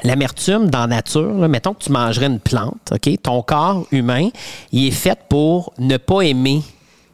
[SPEAKER 1] L'amertume dans nature, mettons que tu mangerais une plante, OK? Ton corps humain, il est fait pour ne pas aimer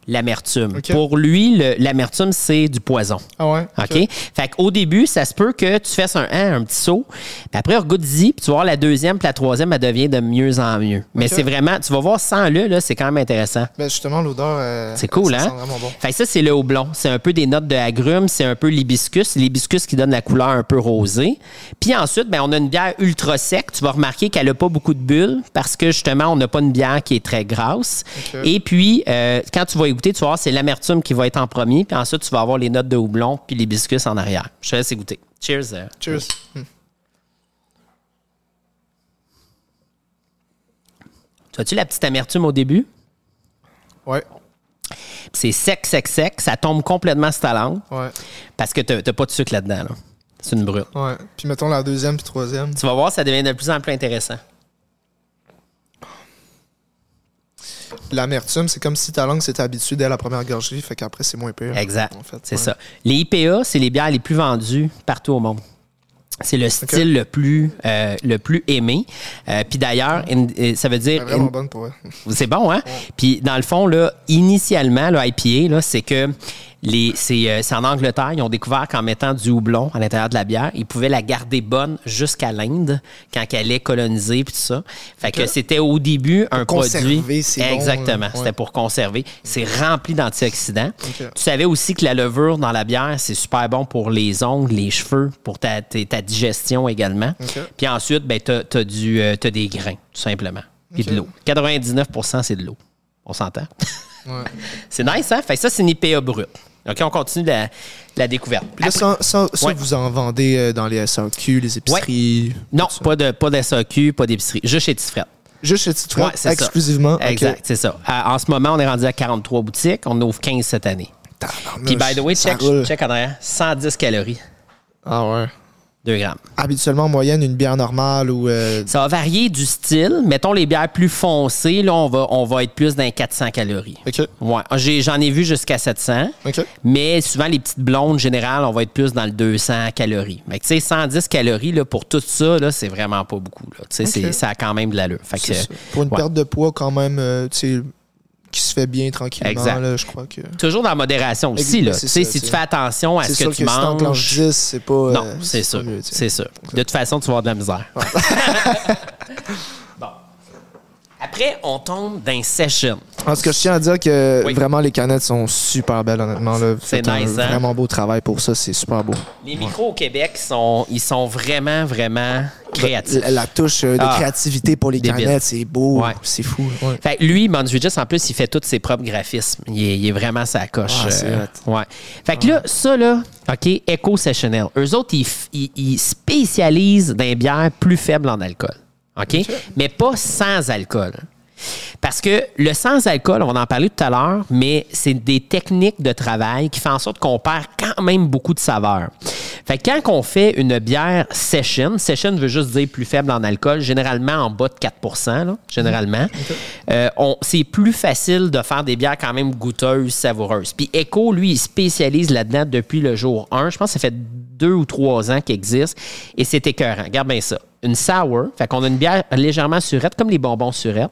[SPEAKER 1] l'amertume. Pour lui, l'amertume, c'est du poison.
[SPEAKER 2] Ah ouais?
[SPEAKER 1] OK? Fait qu'au début, ça se peut que tu fasses un, hein, un petit saut, puis après, regoute-y, puis tu vas voir la deuxième, puis la troisième, elle devient de mieux en mieux. Mais c'est vraiment, tu vas voir sans le, là, c'est quand même intéressant.
[SPEAKER 2] Ben justement, l'odeur. Euh,
[SPEAKER 1] c'est cool, hein? vraiment bon. Fait que ça, c'est le houblon. C'est un peu des notes de agrumes, c'est un peu l'hibiscus. L'hibiscus qui donne la couleur un peu rosée. Puis ensuite, ben, on a une bière ultra sec. Tu vas remarquer qu'elle n'a pas beaucoup de bulles parce que justement, on n'a pas une bière qui est très grasse. Et puis, euh, quand tu vas tu vas voir, c'est l'amertume qui va être en premier, puis ensuite, tu vas avoir les notes de houblon, puis les biscuits en arrière. Je te laisse goûter. Cheers. Euh.
[SPEAKER 2] Cheers. Hmm.
[SPEAKER 1] Tu as-tu la petite amertume au début?
[SPEAKER 2] Ouais.
[SPEAKER 1] C'est sec, sec, sec. Ça tombe complètement sur ta langue.
[SPEAKER 2] Ouais.
[SPEAKER 1] Parce que tu n'as pas de sucre là-dedans. Là. C'est une brûle.
[SPEAKER 2] Ouais. Puis mettons la deuxième puis troisième.
[SPEAKER 1] Tu vas voir, ça devient de plus en plus intéressant.
[SPEAKER 2] L'amertume, c'est comme si ta langue s'était habituée dès la première gorgée, fait qu'après, c'est moins pire.
[SPEAKER 1] Exact. En fait. C'est ça. Les IPA, c'est les bières les plus vendues partout au monde. C'est le style le plus euh, le plus aimé. Euh, puis d'ailleurs, euh, ça veut dire.
[SPEAKER 2] C'est vraiment bonne pour
[SPEAKER 1] C'est bon, hein? Puis dans le fond, là, initialement, le IPA, là, c'est que c'est, euh, c'est en Angleterre. Ils ont découvert qu'en mettant du houblon à l'intérieur de la bière, ils pouvaient la garder bonne jusqu'à l'Inde quand elle est colonisée puis tout ça. Fait que c'était au début un
[SPEAKER 2] conserver,
[SPEAKER 1] produit.
[SPEAKER 2] c'est bon,
[SPEAKER 1] Exactement.
[SPEAKER 2] Ouais.
[SPEAKER 1] C'était pour conserver. C'est rempli d'antioxydants. Tu savais aussi que la levure dans la bière, c'est super bon pour les ongles, les cheveux, pour ta, ta, ta digestion également. Puis ensuite, ben, tu as, euh, t'as des grains, tout simplement. Puis de l'eau. 99% c'est de l'eau. On s'entend?
[SPEAKER 2] Ouais.
[SPEAKER 1] c'est nice, hein? Fait que ça, c'est une IPA brute. OK, on continue la, la découverte.
[SPEAKER 2] Là, ça, ça- ça,
[SPEAKER 1] Ouais.
[SPEAKER 2] vous en vendez euh, dans les SAQ, les épiceries.
[SPEAKER 1] Non, pas de, pas de SAQ, pas d'épicerie. Juste chez Tifret.
[SPEAKER 2] Juste chez
[SPEAKER 1] Ouais, ça.
[SPEAKER 2] exclusivement?
[SPEAKER 1] Exact, c'est ça. À- en ce moment, on est rendu à 43 boutiques. On ouvre 15 cette année. Puis, by the way, check, check en arrière. 110 calories,
[SPEAKER 2] Ah ouais.
[SPEAKER 1] 2 grammes.
[SPEAKER 2] Habituellement, en moyenne, une bière normale ou. euh,
[SPEAKER 1] Ça va varier du style. Mettons les bières plus foncées, là, on va, on va être plus dans 400 calories.
[SPEAKER 2] OK.
[SPEAKER 1] Ouais, j'ai- j'en ai vu jusqu'à 700.
[SPEAKER 2] OK.
[SPEAKER 1] Mais souvent, les petites blondes, générales, on va être plus dans le 200 calories. Mais tu sais, 110 calories, là, pour tout ça, là, c'est vraiment pas beaucoup. Là. Tu sais, c'est-
[SPEAKER 2] Ok.
[SPEAKER 1] ça a quand même de l'allure. Fait que.
[SPEAKER 2] Pour une
[SPEAKER 1] ouais.
[SPEAKER 2] perte de poids, quand même, euh, tu sais, qui se fait bien tranquillement,
[SPEAKER 1] Exact.
[SPEAKER 2] là, je crois que.
[SPEAKER 1] Toujours dans la modération aussi. Là. Tu
[SPEAKER 2] c'est
[SPEAKER 1] sais,
[SPEAKER 2] ça,
[SPEAKER 1] si tu fais attention à ce que tu
[SPEAKER 2] que si t'enclenches
[SPEAKER 1] manges.
[SPEAKER 2] 10, c'est pas.
[SPEAKER 1] Non,
[SPEAKER 2] euh,
[SPEAKER 1] c'est sûr. C'est sûr. De toute façon, tu vas avoir de la misère. Après, on tombe dans session.
[SPEAKER 2] En tout cas, je tiens à dire que
[SPEAKER 1] Oui.
[SPEAKER 2] vraiment, les canettes sont super belles, honnêtement.
[SPEAKER 1] C'est
[SPEAKER 2] faites un
[SPEAKER 1] nice, hein?
[SPEAKER 2] vraiment beau travail pour ça. C'est super beau.
[SPEAKER 1] Les micros au Québec, sont, ils sont vraiment, vraiment créatifs.
[SPEAKER 2] La, la touche euh, de
[SPEAKER 1] Ah.
[SPEAKER 2] créativité pour les
[SPEAKER 1] Débile.
[SPEAKER 2] canettes, c'est beau.
[SPEAKER 1] Ouais.
[SPEAKER 2] C'est fou. ouais.
[SPEAKER 1] Fait que lui, Mondrigus, en plus, il fait tous ses propres graphismes. Il est, il est vraiment sa coche.
[SPEAKER 2] Ah,
[SPEAKER 1] euh, ouais. Fait que là, ça, là, OK, Eco Sessionnel. Eux autres, ils, ils- ils spécialisent dans les bières plus faibles en alcool. OK? Mais pas sans alcool. Parce que le sans-alcool, on va en parler tout à l'heure, mais c'est des techniques de travail qui font en sorte qu'on perd quand même beaucoup de saveur. Fait que quand on fait une bière session, session veut juste dire plus faible en alcool, généralement en bas de 4 là, généralement, euh, on- c'est plus facile de faire des bières quand même goûteuses, savoureuses. Puis Echo, lui, il spécialise là-dedans depuis le jour 1. Je pense que ça fait deux ou trois ans qu'il existe et c'est écœurant. Regarde bien ça. Une sour, fait qu'on a une bière légèrement surette, comme les bonbons surettes,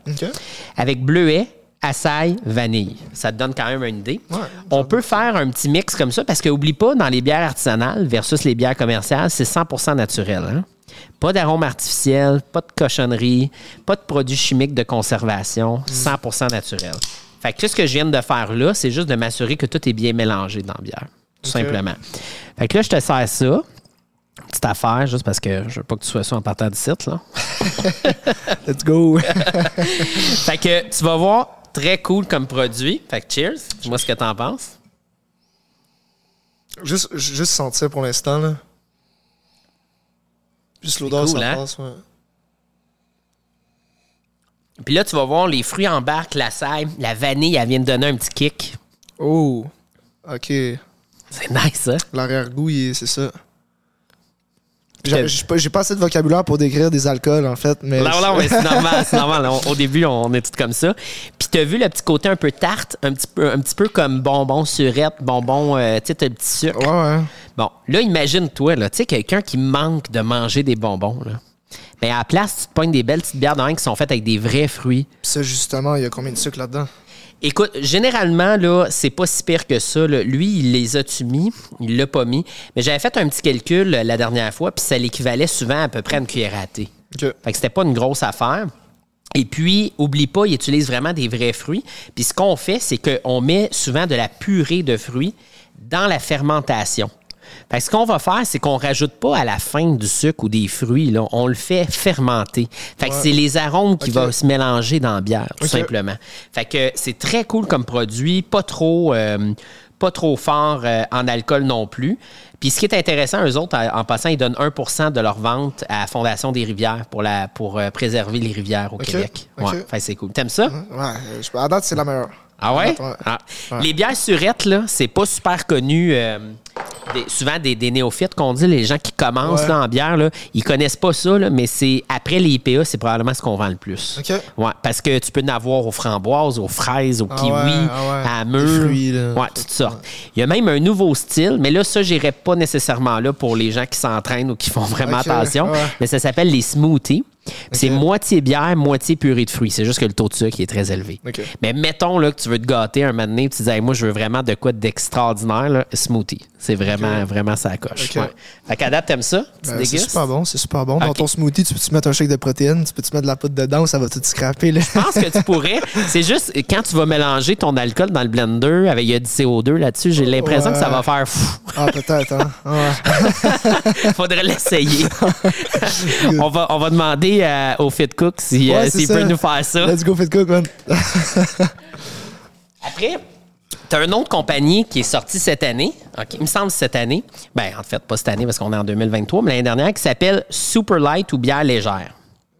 [SPEAKER 1] avec bleuet, açaï, vanille. Ça te donne quand même une idée.
[SPEAKER 2] Ouais,
[SPEAKER 1] On peut faire un petit mix comme ça parce que oublie pas, dans les bières artisanales versus les bières commerciales, c'est 100% naturel. hein. Pas d'arôme artificiel, pas de cochonnerie, pas de produits chimiques de conservation, 100% naturel. Fait que tout ce que je viens de faire là, c'est juste de m'assurer que tout est bien mélangé dans la bière, tout simplement. Fait que là, je te sers ça. Petite affaire, juste parce que je veux pas que tu sois ça en partant du site, là.
[SPEAKER 2] Let's go.
[SPEAKER 1] Fait que tu vas voir, très cool comme produit. Fait que cheers. Dis-moi ce que t'en penses.
[SPEAKER 2] juste, juste sentir pour l'instant, là. Juste l'odeur,
[SPEAKER 1] cool,
[SPEAKER 2] ça
[SPEAKER 1] hein?
[SPEAKER 2] passe. ouais.
[SPEAKER 1] Puis là, tu vas voir, les fruits embarquent, la saille, la vanille, elle vient de donner un petit kick.
[SPEAKER 2] Oh. OK.
[SPEAKER 1] C'est nice, hein? ça.
[SPEAKER 2] L'arrière-goût, il est- c'est ça. J'ai pas, assez de vocabulaire pour décrire des alcools, en fait. Mais
[SPEAKER 1] Non, non, mais c'est normal, c'est normal. On- au début, on est tous comme ça. Puis t'as vu le petit côté un peu tarte, un petit peu, un petit peu comme bonbon surette, bonbon, euh, tu sais, t'as le petit sucre.
[SPEAKER 2] Ouais, ouais.
[SPEAKER 1] Bon, là, imagine-toi, là, tu sais, quelqu'un qui manque de manger des bonbons, là. Mais à la place, tu te pognes des belles petites bières de qui sont faites avec des vrais fruits.
[SPEAKER 2] Puis ça, justement, il y a combien de sucre là-dedans?
[SPEAKER 1] Écoute, généralement, là, c'est pas si pire que ça. là. Lui, il les a-tu mis? Il l'a pas mis. Mais j'avais fait un petit calcul euh, la dernière fois, puis ça l'équivalait souvent à peu près à une cuillère à thé. Fait que c'était pas une grosse affaire. Et puis, oublie pas, il utilise vraiment des vrais fruits. Puis ce qu'on fait, c'est qu'on met souvent de la purée de fruits dans la fermentation. Fait que ce qu'on va faire, c'est qu'on rajoute pas à la fin du sucre ou des fruits, là. on le fait fermenter. Fait que
[SPEAKER 2] Ouais.
[SPEAKER 1] c'est les arômes qui vont se mélanger dans la bière, tout simplement. Fait que c'est très cool comme produit, pas trop, euh, pas trop fort euh, en alcool non plus. Puis ce qui est intéressant, eux autres, en passant, ils donnent 1% de leur vente à la Fondation des rivières pour, la, pour euh, préserver les rivières au Québec. Ouais, fait que c'est cool. T'aimes ça?
[SPEAKER 2] Ouais, euh, je- à date, c'est la meilleure.
[SPEAKER 1] Ah ouais?
[SPEAKER 2] Ouais.
[SPEAKER 1] Ah.
[SPEAKER 2] Ouais.
[SPEAKER 1] Les bières surettes, là, c'est pas super connu. euh, des- souvent des, des néophytes qu'on dit, les gens qui commencent
[SPEAKER 2] Ouais.
[SPEAKER 1] là, en bière, là, ils connaissent pas ça, là, mais c'est après les IPA, c'est probablement ce qu'on vend le plus.
[SPEAKER 2] OK.
[SPEAKER 1] Ouais, parce que tu peux en avoir aux framboises, aux fraises, aux
[SPEAKER 2] Ah
[SPEAKER 1] kiwis,
[SPEAKER 2] ah ouais.
[SPEAKER 1] à la
[SPEAKER 2] Des
[SPEAKER 1] mûre.
[SPEAKER 2] fruits, là.
[SPEAKER 1] Ouais, toutes sortes. Il y a même un nouveau style, mais là, ça, j'irais pas nécessairement là pour les gens qui s'entraînent ou qui font vraiment attention. Mais ça s'appelle les smoothies. C'est moitié bière, moitié purée de fruits. C'est juste que le taux de sucre est très élevé. Mais mettons là, que tu veux te gâter un donné, et tu dis moi, je veux vraiment de quoi d'extraordinaire, smoothie. C'est vraiment, vraiment ça coche. Ouais. Fait qu'à date, t'aimes ça?
[SPEAKER 2] Ben, c'est super bon, c'est super bon. Dans ton smoothie, tu peux-tu mettre un shake de protéines, tu peux-tu mettre de la poudre dedans ça va tout scraper? Là?
[SPEAKER 1] Je pense que tu pourrais. C'est juste quand tu vas mélanger ton alcool dans le blender avec il y a du CO2 là-dessus, j'ai l'impression que ça va faire fou.
[SPEAKER 2] Ah, peut-être, hein? Ouais.
[SPEAKER 1] Faudrait l'essayer. on, va, on va demander euh, au Fit Cook s'il si, euh, peut nous faire ça.
[SPEAKER 2] Let's go, Fit Cook, man.
[SPEAKER 1] Après, tu as une autre compagnie qui est sortie cette année. il me semble cette année. Ben, en fait, pas cette année parce qu'on est en 2023, mais l'année dernière, qui s'appelle Super Light ou bière légère.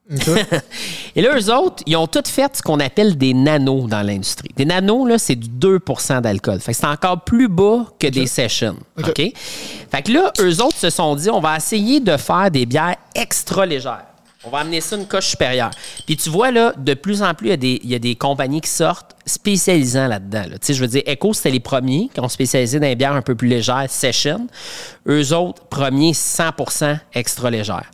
[SPEAKER 1] Et là, eux autres, ils ont toutes fait ce qu'on appelle des nanos dans l'industrie. Des nanos, là, c'est du 2% d'alcool. Fait que c'est encore plus bas que des sessions. OK? Fait que là, eux autres se sont dit, on va essayer de faire des bières extra légères. On va amener ça une coche supérieure. Puis tu vois, là, de plus en plus, il y a des, compagnies qui sortent spécialisant là-dedans. Tu sais, je veux dire, Echo, c'était les premiers qui ont spécialisé dans les bières un peu plus légères, Session. Eux autres, premiers 100% extra légères.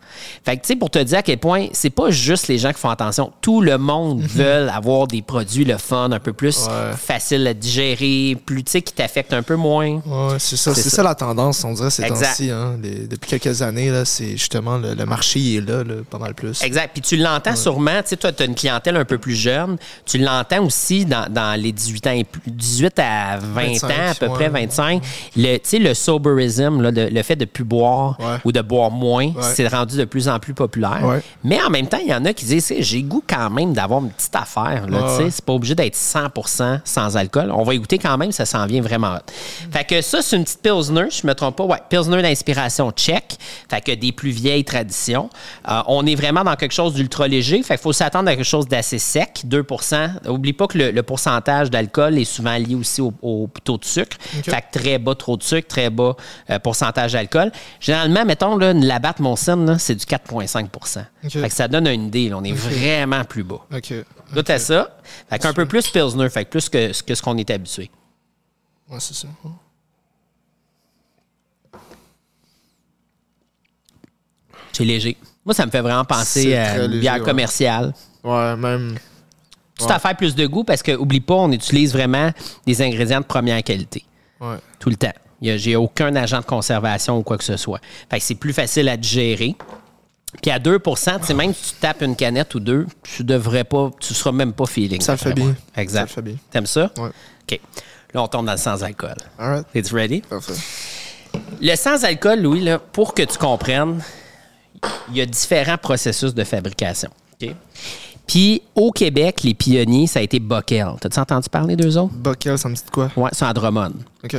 [SPEAKER 1] Fait que, tu sais, pour te dire à quel point, c'est pas juste les gens qui font attention. Tout le monde mhm. veut avoir des produits, le fun, un peu plus facile à digérer, plus, tu sais, qui t'affectent un peu moins.
[SPEAKER 2] Ouais, c'est ça. C'est ça. la tendance, on dirait, ces temps-ci. Hein. depuis quelques années, là, c'est justement le, marché est là, pas mal plus.
[SPEAKER 1] Exact. Puis tu l'entends sûrement, tu sais, toi, tu as une clientèle un peu plus jeune. Tu l'entends aussi dans, les 18 ans, 18 à 20 ans, à peu près 25. Le, tu sais, le soberism, là, le fait de plus boire ou de boire moins, c'est rendu de plus en plus populaire. Mais en même temps, il y en a qui disent j'ai goût quand même d'avoir une petite affaire. Là, C'est pas obligé d'être 100% sans alcool. On va écouter quand même, ça s'en vient vraiment. Fait que ça, c'est une petite Pilsner, je me trompe pas. Ouais, Pilsner d'inspiration tchèque. Fait que des plus vieilles traditions. Euh, on est vraiment dans quelque chose d'ultra léger. Fait qu'il faut s'attendre à quelque chose d'assez sec, 2% Oublie pas que le, pourcentage d'alcool est souvent lié aussi au, taux de sucre. Fait que très bas trop de sucre, très bas euh, pourcentage d'alcool. Généralement, mettons, là, une Labatt Monson, c'est du 4,5 Fait que ça donne une idée. on est vraiment plus bas.
[SPEAKER 2] OK.
[SPEAKER 1] Tout à ça. Fait qu'un peu plus Pilsner, fait que plus que, ce qu'on est habitué.
[SPEAKER 2] Ouais, c'est ça.
[SPEAKER 1] C'est léger. Moi, ça me fait vraiment penser à une bière commerciale.
[SPEAKER 2] Ouais, même.
[SPEAKER 1] Tout à fait plus de goût parce que, oublie pas, on utilise vraiment des ingrédients de première qualité.
[SPEAKER 2] Ouais.
[SPEAKER 1] Tout le temps. J'ai aucun agent de conservation ou quoi que ce soit. Fait que c'est plus facile à digérer. Puis à 2% même si tu tapes une canette ou deux, tu devrais pas, tu seras même pas feeling.
[SPEAKER 2] Ça le fait bien.
[SPEAKER 1] Exact.
[SPEAKER 2] Ça le fait bien.
[SPEAKER 1] T'aimes ça?
[SPEAKER 2] Oui.
[SPEAKER 1] OK. Là, on tombe dans le sans-alcool.
[SPEAKER 2] All right.
[SPEAKER 1] It's ready?
[SPEAKER 2] Parfait.
[SPEAKER 1] Le sans-alcool, Louis, là, pour que tu comprennes, il y a différents processus de fabrication. OK? Puis au Québec, les pionniers, ça a été Bockel. T'as-tu entendu parler d'eux autres?
[SPEAKER 2] Bockel, ça me dit quoi?
[SPEAKER 1] Oui, c'est Drummond.
[SPEAKER 2] OK.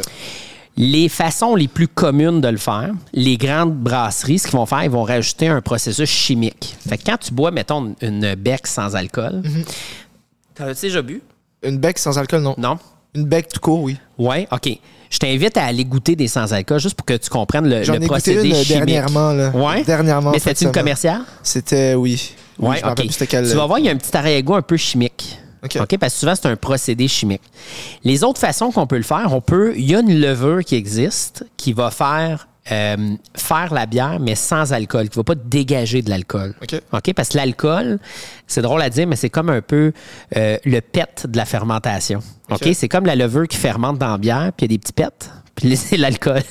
[SPEAKER 1] Les façons les plus communes de le faire, les grandes brasseries, ce qu'ils vont faire, ils vont rajouter un processus chimique. Fait que quand tu bois, mettons, une bec sans alcool, mm t'as déjà bu?
[SPEAKER 2] Une bec sans alcool, non.
[SPEAKER 1] Non?
[SPEAKER 2] Une bec tout court, oui.
[SPEAKER 1] Oui, OK. Je t'invite à aller goûter des sans-alcool juste pour que tu comprennes le,
[SPEAKER 2] J'en
[SPEAKER 1] le
[SPEAKER 2] ai
[SPEAKER 1] procédé
[SPEAKER 2] goûté une
[SPEAKER 1] chimique.
[SPEAKER 2] dernièrement. Là.
[SPEAKER 1] Ouais?
[SPEAKER 2] Dernièrement.
[SPEAKER 1] Mais c'était une commerciale?
[SPEAKER 2] C'était, oui.
[SPEAKER 1] Oui, OK. Tu vas voir, il y a un petit arrière-goût un peu chimique. OK. Parce que souvent, c'est un procédé chimique. Les autres façons qu'on peut le faire, on peut. Il y a une levure qui existe qui va faire. Euh, faire la bière, mais sans alcool, qui ne va pas dégager de l'alcool.
[SPEAKER 2] OK.
[SPEAKER 1] Parce que l'alcool, c'est drôle à dire, mais c'est comme un peu euh, le pet de la fermentation. OK? C'est comme la levure qui fermente dans la bière, puis il y a des petits pets, puis c'est l'alcool.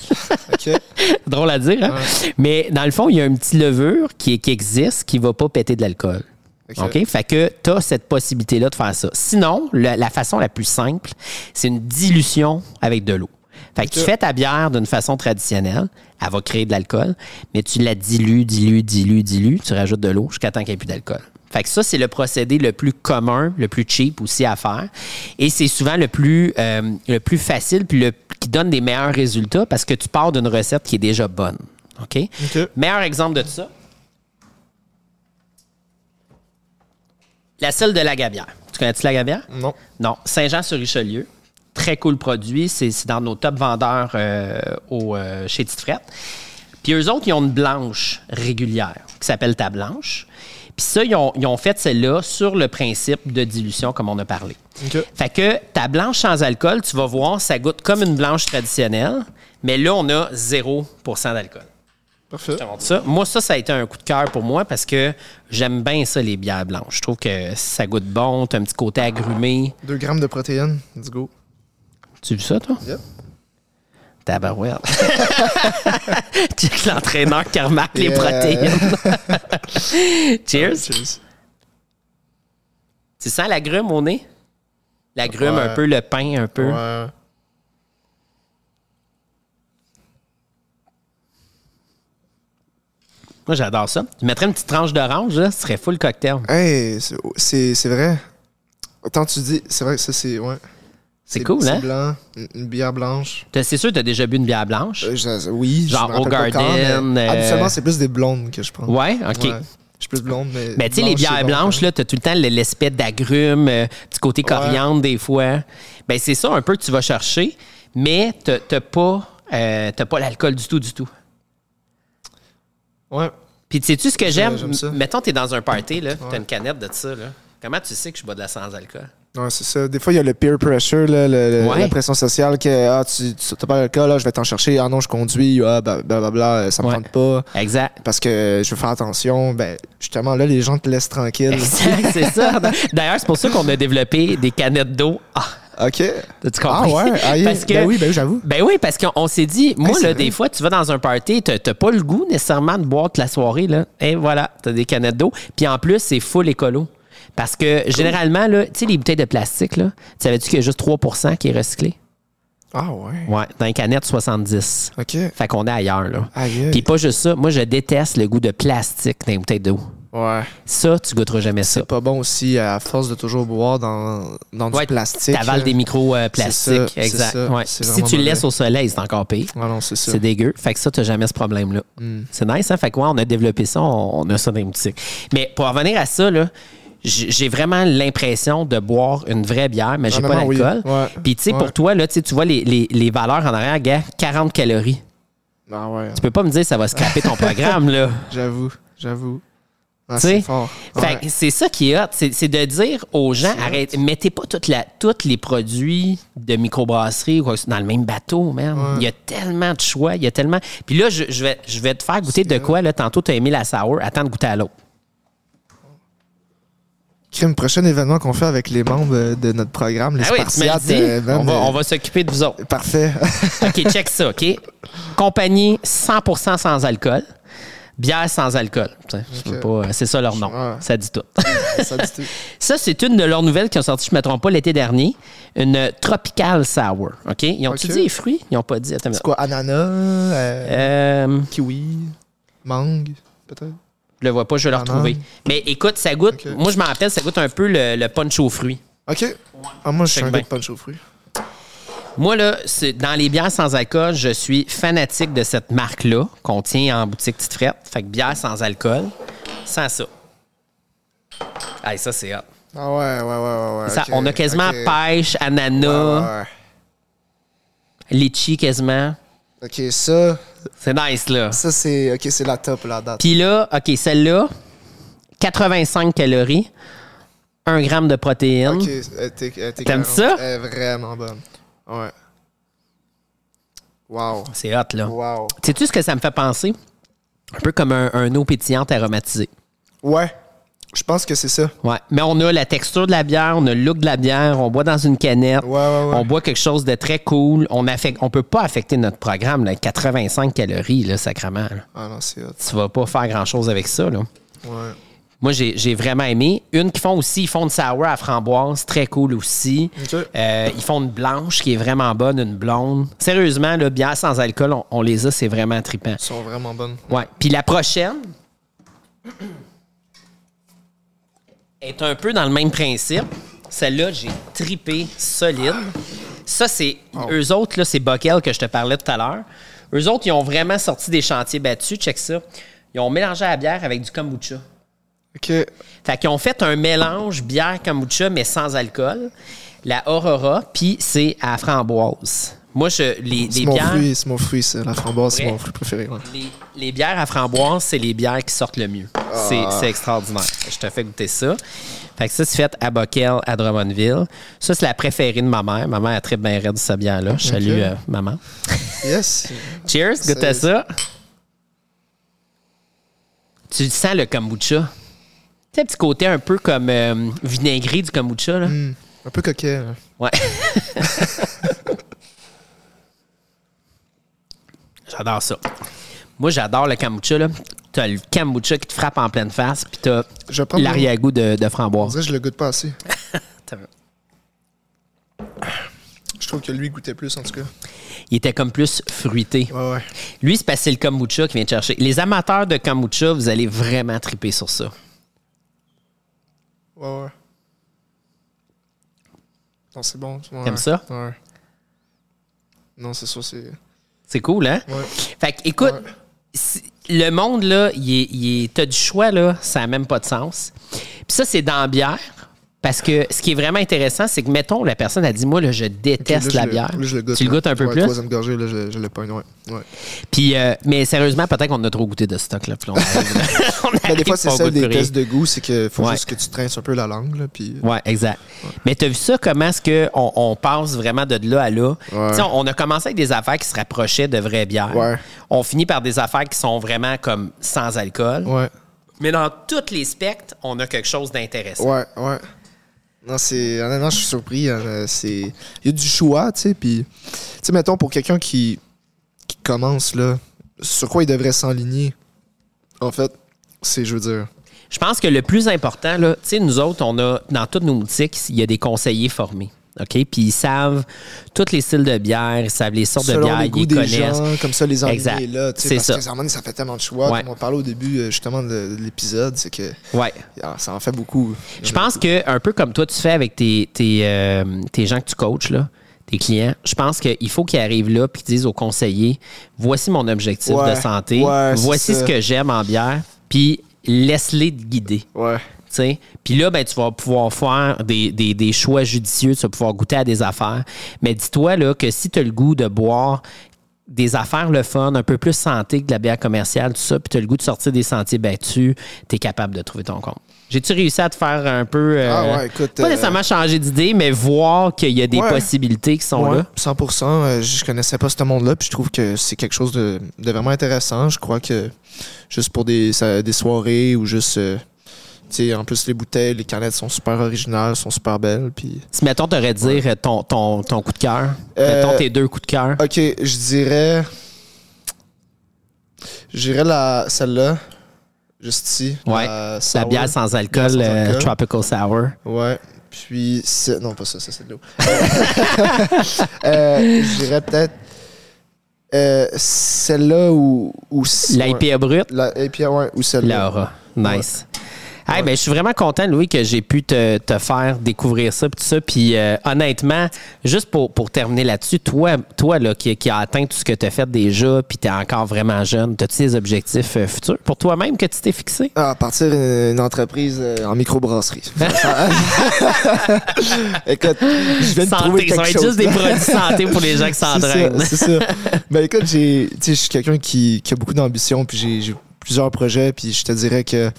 [SPEAKER 2] OK.
[SPEAKER 1] drôle à dire, hein? Mais dans le fond, il y a un petit levure qui, qui existe qui ne va pas péter de l'alcool. OK? Fait que tu as cette possibilité-là de faire ça. Sinon, la façon la plus simple, c'est une dilution avec de l'eau. Fait que tu fais ta bière d'une façon traditionnelle, elle va créer de l'alcool, mais tu la dilues, dilues, dilues, dilues, tu rajoutes de l'eau jusqu'à temps qu'il n'y ait plus d'alcool. Fait que ça, c'est le procédé le plus commun, le plus cheap aussi à faire. Et c'est souvent le plus, euh, le plus facile puis le, qui donne des meilleurs résultats parce que tu pars d'une recette qui est déjà bonne. OK? Meilleur exemple de ça, La selle de la Gabière. Tu connais-tu la Gabière?
[SPEAKER 2] Non.
[SPEAKER 1] Non. Saint-Jean-sur-Richelieu. Très cool produit. C'est dans nos top vendeurs euh, au, euh, chez Tite Puis eux autres, ils ont une blanche régulière qui s'appelle ta blanche. Puis ça, ils ont, fait celle-là sur le principe de dilution, comme on a parlé. Fait que ta blanche sans alcool, tu vas voir, ça goûte comme une blanche traditionnelle, mais là, on a 0% d'alcool.
[SPEAKER 2] Parfait.
[SPEAKER 1] ça. Moi, ça, ça a été un coup de cœur pour moi parce que j'aime bien ça, les bières blanches. Je trouve que ça goûte bon, t'as un petit côté agrumé.
[SPEAKER 2] 2 grammes de protéines, let's go.
[SPEAKER 1] Tu as vu ça, toi?
[SPEAKER 2] Yep.
[SPEAKER 1] Tabarouette. Check l'entraîneur qui remarque les protéines. Cheers.
[SPEAKER 2] Cheers.
[SPEAKER 1] Tu sens l'agrume au nez? L'agrume,
[SPEAKER 2] Ouais.
[SPEAKER 1] un peu, le pain, un peu.
[SPEAKER 2] Ouais.
[SPEAKER 1] Moi, j'adore ça. Tu mettrais une petite tranche d'orange, là, ce serait full cocktail.
[SPEAKER 2] Hey, c'est- vrai. Autant tu dis, c'est vrai que ça, c'est. Ouais.
[SPEAKER 1] C'est cool, hein?
[SPEAKER 2] blanc, une, une bière blanche.
[SPEAKER 1] C'est sûr que tu as déjà bu une bière blanche?
[SPEAKER 2] Euh, je- oui,
[SPEAKER 1] Genre Au
[SPEAKER 2] quand,
[SPEAKER 1] Garden,
[SPEAKER 2] mais
[SPEAKER 1] euh,
[SPEAKER 2] Habituellement, c'est plus des blondes que je prends.
[SPEAKER 1] Ouais, OK.
[SPEAKER 2] Ouais. Je suis plus blonde, mais.
[SPEAKER 1] Ben, tu sais, les bières blanches,
[SPEAKER 2] hein.
[SPEAKER 1] là, t'as tout le temps l'espèce d'agrumes, euh, du côté coriandre, des fois. Ben, c'est ça un peu que tu vas chercher, mais t'as pas, euh, t'as pas l'alcool du tout, du tout.
[SPEAKER 2] Ouais.
[SPEAKER 1] Puis, tu sais-tu ce que j'aime? Mettons, t'es dans un party, là, t'as une canette de ça, là. Comment tu sais que je bois de la sans-alcool?
[SPEAKER 2] Ouais, c'est ça. Des fois, il y a le peer pressure, là, le-
[SPEAKER 1] Ouais.
[SPEAKER 2] la pression sociale que ah, tu n'as pas l'alcool, là, je vais t'en chercher. Ah non, je conduis. Ah, bah, blablabla, ça me
[SPEAKER 1] Ouais.
[SPEAKER 2] tente pas.
[SPEAKER 1] Exact.
[SPEAKER 2] Parce que je veux faire attention. Ben, justement, là, les gens te laissent tranquille.
[SPEAKER 1] Exact, c'est ça. D'ailleurs, c'est pour ça qu'on a développé des canettes d'eau. Ah,
[SPEAKER 2] OK.
[SPEAKER 1] t'as-tu
[SPEAKER 2] Ah
[SPEAKER 1] compris?
[SPEAKER 2] ouais? Ah,
[SPEAKER 1] Parce que,
[SPEAKER 2] ben oui, ben oui, j'avoue.
[SPEAKER 1] Ben oui, parce qu'on on s'est dit, moi, là, des fois, tu vas dans un party, t'as pas le goût nécessairement de boire toute la soirée, là. Et voilà, t'as des canettes d'eau. Puis en plus, c'est full écolo. Parce que généralement, là, tu sais, les bouteilles de plastique, là, tu savais-tu qu'il y a juste 3% qui est recyclé?
[SPEAKER 2] Ah ouais.
[SPEAKER 1] Ouais, dans les canettes, 70.
[SPEAKER 2] OK.
[SPEAKER 1] Fait qu'on est ailleurs, là. Puis pas juste ça, moi, je déteste le goût de plastique dans les bouteilles d'eau.
[SPEAKER 2] Ouais.
[SPEAKER 1] Ça, tu goûteras jamais ça.
[SPEAKER 2] C'est pas bon aussi, à force de toujours boire dans, dans
[SPEAKER 1] Ouais,
[SPEAKER 2] du plastique.
[SPEAKER 1] T'avales
[SPEAKER 2] là.
[SPEAKER 1] des micro-plastiques.
[SPEAKER 2] Ça,
[SPEAKER 1] exact. Ouais. Si tu le laisses au soleil, c'est encore pire.
[SPEAKER 2] Ah non, c'est ça.
[SPEAKER 1] C'est dégueu. Fait que ça, t'as jamais ce problème-là.
[SPEAKER 2] Hmm.
[SPEAKER 1] C'est nice, hein? Fait que ouais, on a développé ça, on, on a ça dans les boutiques. Mais pour revenir à ça, là, j'ai vraiment l'impression de boire une vraie bière, mais j'ai pas
[SPEAKER 2] oui.
[SPEAKER 1] d'alcool.
[SPEAKER 2] Ouais.
[SPEAKER 1] Puis tu sais,
[SPEAKER 2] Ouais.
[SPEAKER 1] pour toi, là, tu vois les, les- les valeurs en arrière, gars, 40 calories.
[SPEAKER 2] Ah ouais.
[SPEAKER 1] Tu peux pas me dire que ça va scraper ton programme, là.
[SPEAKER 2] J'avoue, j'avoue. Ah, c'est Ouais.
[SPEAKER 1] ça qui est hot, c'est de dire aux gens, arrête, mettez pas toute la, tous les produits de microbrasserie dans le même bateau, man. Il y a tellement de choix, il y a tellement. Puis là, je, je vais, je vais te faire goûter de quoi, là. Tantôt, tu as aimé la sour, attends de goûter à l'autre.
[SPEAKER 2] Crime, prochain événement qu'on fait avec les membres de notre programme, les
[SPEAKER 1] Ah oui, tu me le
[SPEAKER 2] Spartiates.
[SPEAKER 1] dis.
[SPEAKER 2] euh,
[SPEAKER 1] on va,
[SPEAKER 2] euh,
[SPEAKER 1] va s'occuper de vous autres.
[SPEAKER 2] Parfait.
[SPEAKER 1] OK, check ça, OK? Compagnie 100% sans alcool. Bière sans alcool. C'est ça leur nom. Ça dit tout.
[SPEAKER 2] ça dit tout.
[SPEAKER 1] Ça, c'est une de leurs nouvelles qui ont sorti, je ne me trompe pas, l'été dernier. Une Tropical Sour. OK? Ils ont-tu dit les fruits? Ils n'ont pas dit.
[SPEAKER 2] C'est quoi, ananas, euh,
[SPEAKER 1] Euh,
[SPEAKER 2] kiwi, mangue, peut-être?
[SPEAKER 1] je le vois pas, je vais le retrouver. Mais écoute, ça goûte. Moi, je m'en rappelle, ça goûte un peu le, le punch aux fruits.
[SPEAKER 2] OK. Ah, moi, je suis un de punch aux fruits.
[SPEAKER 1] Moi, là, c'est- dans les bières sans alcool, je suis fanatique de cette marque-là qu'on tient en boutique Petite Frette. Fait que bière sans alcool, sans ça. Hey, ça, c'est hot.
[SPEAKER 2] Ah ouais, ouais, ouais, ouais. ouais.
[SPEAKER 1] Ça, on a quasiment pêche, ananas,
[SPEAKER 2] Ouais, ouais,
[SPEAKER 1] litchi quasiment.
[SPEAKER 2] OK, ça,
[SPEAKER 1] C'est nice, là.
[SPEAKER 2] ça c'est OK, c'est la top, la date.
[SPEAKER 1] Puis là, OK, celle-là, 85 calories, 1 gramme de protéines.
[SPEAKER 2] OK, elle elle
[SPEAKER 1] T'aimes
[SPEAKER 2] 40.
[SPEAKER 1] ça?
[SPEAKER 2] Elle est vraiment bonne. Ouais. Wow.
[SPEAKER 1] C'est hot, là.
[SPEAKER 2] Wow.
[SPEAKER 1] Sais-tu ce que ça me fait penser? Un peu comme un, un eau pétillante aromatisée.
[SPEAKER 2] Ouais. Je pense que c'est ça.
[SPEAKER 1] Ouais. Mais on a la texture de la bière, on a le look de la bière, on boit dans une canette.
[SPEAKER 2] Ouais, ouais, ouais.
[SPEAKER 1] On boit quelque chose de très cool. On affecte, on peut pas affecter notre programme, là, 85 calories, là, sacrement. là.
[SPEAKER 2] Ah non, c'est hot.
[SPEAKER 1] Tu vas pas faire grand-chose avec ça, là.
[SPEAKER 2] Ouais.
[SPEAKER 1] Moi, j'ai vraiment aimé. Une qui font aussi, ils font une sour à framboise, très cool aussi. Euh, ils font une blanche qui est vraiment bonne, une blonde. Sérieusement, là, bière sans alcool, on, on les a, c'est vraiment trippant.
[SPEAKER 2] Elles sont vraiment bonnes.
[SPEAKER 1] Ouais. Puis la prochaine est un peu dans le même principe. Celle-là, j'ai tripé solide. Ça, c'est. Eux autres, là, c'est Buckel que je te parlais tout à l'heure. Eux autres, ils ont vraiment sorti des chantiers battus. Check ça. Ils ont mélangé la bière avec du kombucha.
[SPEAKER 2] OK.
[SPEAKER 1] Fait qu'ils ont fait un mélange bière kombucha, mais sans alcool. La Aurora, puis c'est à framboise. Moi, je, les,
[SPEAKER 2] C'est
[SPEAKER 1] les
[SPEAKER 2] mon
[SPEAKER 1] bières.
[SPEAKER 2] fruit, c'est mon fruit. La framboise, c'est mon fruit préféré. ouais.
[SPEAKER 1] Les, les bières à framboise, c'est les bières qui sortent le mieux. C'est c'est extraordinaire. Je te fais goûter ça. Fait que ça, c'est fait à Bockel, à Drummondville. Ça, c'est la préférée de ma mère. Ma mère a très bien raide de sa bière-là. Je salue euh, maman.
[SPEAKER 2] Yes.
[SPEAKER 1] Cheers, goûte à
[SPEAKER 2] ça.
[SPEAKER 1] Tu sens le kombucha? Tu sais, un petit côté un peu comme euh, vinaigré du kombucha, là.
[SPEAKER 2] Hmm, un peu coquet. là.
[SPEAKER 1] Ouais. j'adore ça. Moi, j'adore le kombucha, là. T'as le kombucha qui te frappe en pleine face, puis t'as
[SPEAKER 2] Je
[SPEAKER 1] l'arrière-goût de, framboise.
[SPEAKER 2] que je le goûte pas assez. Je trouve que lui goûtait plus, en tout cas.
[SPEAKER 1] Il était comme plus fruité.
[SPEAKER 2] Ouais, ouais.
[SPEAKER 1] Lui, c'est parce que c'est le kombucha qui vient te chercher. Les amateurs de kombucha, vous allez vraiment triper sur ça.
[SPEAKER 2] Ouais, ouais. Non, c'est bon. ouais.
[SPEAKER 1] T'aimes ça?
[SPEAKER 2] Ouais. Non, c'est ça, c'est.
[SPEAKER 1] C'est cool, hein?
[SPEAKER 2] Ouais.
[SPEAKER 1] Fait que, écoute,
[SPEAKER 2] Ouais.
[SPEAKER 1] si- le monde, là, il est, il est- t'as du choix, là, ça n'a même pas de sens. Puis ça, c'est dans la bière. Parce que ce qui est vraiment intéressant, c'est que, mettons, la personne a dit, moi, là, je déteste
[SPEAKER 2] là,
[SPEAKER 1] la
[SPEAKER 2] le-
[SPEAKER 1] bière.
[SPEAKER 2] là, je le goûte,
[SPEAKER 1] tu le goûtes un peu
[SPEAKER 2] Ouais,
[SPEAKER 1] plus?
[SPEAKER 2] Troisième gorgée, là, je, je l'ai pas, ouais. ouais.
[SPEAKER 1] Puis, euh, mais sérieusement, peut-être qu'on a trop goûté de stock, là. Puis on arrive- on
[SPEAKER 2] Mais des fois, c'est ça, des tests de goût, c'est qu'il faut
[SPEAKER 1] Ouais.
[SPEAKER 2] juste que tu traînes un peu la langue, là, puis...
[SPEAKER 1] Ouais, exact. Mais tu as vu ça, comment est-ce qu'on on passe vraiment de là à là? On, on a commencé avec des affaires qui se rapprochaient de vraies bières. On finit par des affaires qui sont vraiment comme sans alcool.
[SPEAKER 2] Ouais,
[SPEAKER 1] Mais dans tous les spectres, on a quelque chose d'intéressant.
[SPEAKER 2] ouais, ouais. Non, c'est... Honnêtement, je suis surpris. hein, c'est... Il y a du choix, tu sais, puis... Tu sais, mettons, pour quelqu'un qui... qui commence, là, sur quoi il devrait s'enligner, en fait, c'est, je veux dire...
[SPEAKER 1] Je pense que le plus important, là, tu sais, nous autres, on a, dans toutes nos boutiques, il y a des conseillers formés. OK? Puis ils savent tous les styles de bière, ils savent les sortes de bières,
[SPEAKER 2] les
[SPEAKER 1] ils
[SPEAKER 2] goûts
[SPEAKER 1] les
[SPEAKER 2] des
[SPEAKER 1] connaissent.
[SPEAKER 2] gens, comme ça, les enligner là,
[SPEAKER 1] C'est
[SPEAKER 2] parce
[SPEAKER 1] ça.
[SPEAKER 2] que ça fait tellement de choix.
[SPEAKER 1] Ouais.
[SPEAKER 2] Comme on parlait au début, euh, justement, de, de l'épisode, c'est que
[SPEAKER 1] Ouais.
[SPEAKER 2] ah, ça en fait beaucoup.
[SPEAKER 1] Je pense que un peu comme toi tu fais avec tes, tes, euh, tes gens que tu coaches, là, tes clients, je pense qu'il faut qu'ils arrivent là et qu'ils disent aux conseillers voici mon objectif
[SPEAKER 2] Ouais,
[SPEAKER 1] de santé, voici ce que j'aime en bière, puis laisse-les te guider.
[SPEAKER 2] Ouais.
[SPEAKER 1] Tu sais. Puis là, ben, tu vas pouvoir faire des, des- des choix judicieux, tu vas pouvoir goûter à des affaires. Mais dis-toi là, que si tu as le goût de boire des affaires le fun, un peu plus santé que de la bière commerciale, tout ça, puis tu as le goût de sortir des sentiers battus, tu es capable de trouver ton compte. J'ai-tu réussi à te faire un peu. euh,
[SPEAKER 2] Ah ouais, écoute,
[SPEAKER 1] Pas
[SPEAKER 2] euh,
[SPEAKER 1] nécessairement changer d'idée, mais voir qu'il y a des
[SPEAKER 2] Ouais.
[SPEAKER 1] possibilités qui sont
[SPEAKER 2] Ouais,
[SPEAKER 1] là?
[SPEAKER 2] 100%. euh, je connaissais pas ce monde-là, puis je trouve que c'est quelque chose de, de vraiment intéressant. Je crois que juste pour des, ça- des soirées ou juste. En plus, les bouteilles, les canettes sont super originales, sont super belles. Puis...
[SPEAKER 1] Si, mettons, tu aurais dire ton, ton, ton coup de cœur,
[SPEAKER 2] Euh,
[SPEAKER 1] mettons tes deux coups de cœur.
[SPEAKER 2] Ok, je dirais. Je dirais la, celle-là, juste ici.
[SPEAKER 1] Ouais.
[SPEAKER 2] La,
[SPEAKER 1] bière sans alcool,
[SPEAKER 2] Bière sans
[SPEAKER 1] euh,
[SPEAKER 2] alcool.
[SPEAKER 1] Tropical Sour.
[SPEAKER 2] Ouais. Puis, non, pas ça, ça c'est de l'eau. Euh, je dirais peut-être euh, celle-là ou. ou
[SPEAKER 1] L'IPA brute.
[SPEAKER 2] La IPA, ouais, ou celle-là.
[SPEAKER 1] Laura. Nice. Hey, ben, je suis vraiment content, Louis, que j'ai pu te, te faire découvrir ça. Puis tout ça. Puis euh, honnêtement, juste pour, pour terminer là-dessus, toi, toi là, qui, qui a atteint tout ce que tu as fait déjà, puis tu es encore vraiment jeune, as-tu des objectifs euh, futurs pour toi-même que tu t'es fixé?
[SPEAKER 2] Ah, partir une, une entreprise euh, en microbrasserie. écoute, je de trouver
[SPEAKER 1] Santé, ça
[SPEAKER 2] quelque
[SPEAKER 1] va être
[SPEAKER 2] chose.
[SPEAKER 1] juste des produits santé pour les gens qui s'entraînent.
[SPEAKER 2] C'est ça. Ben écoute, je suis quelqu'un qui, qui a beaucoup d'ambition, puis j'ai plusieurs projets, puis je te dirais que,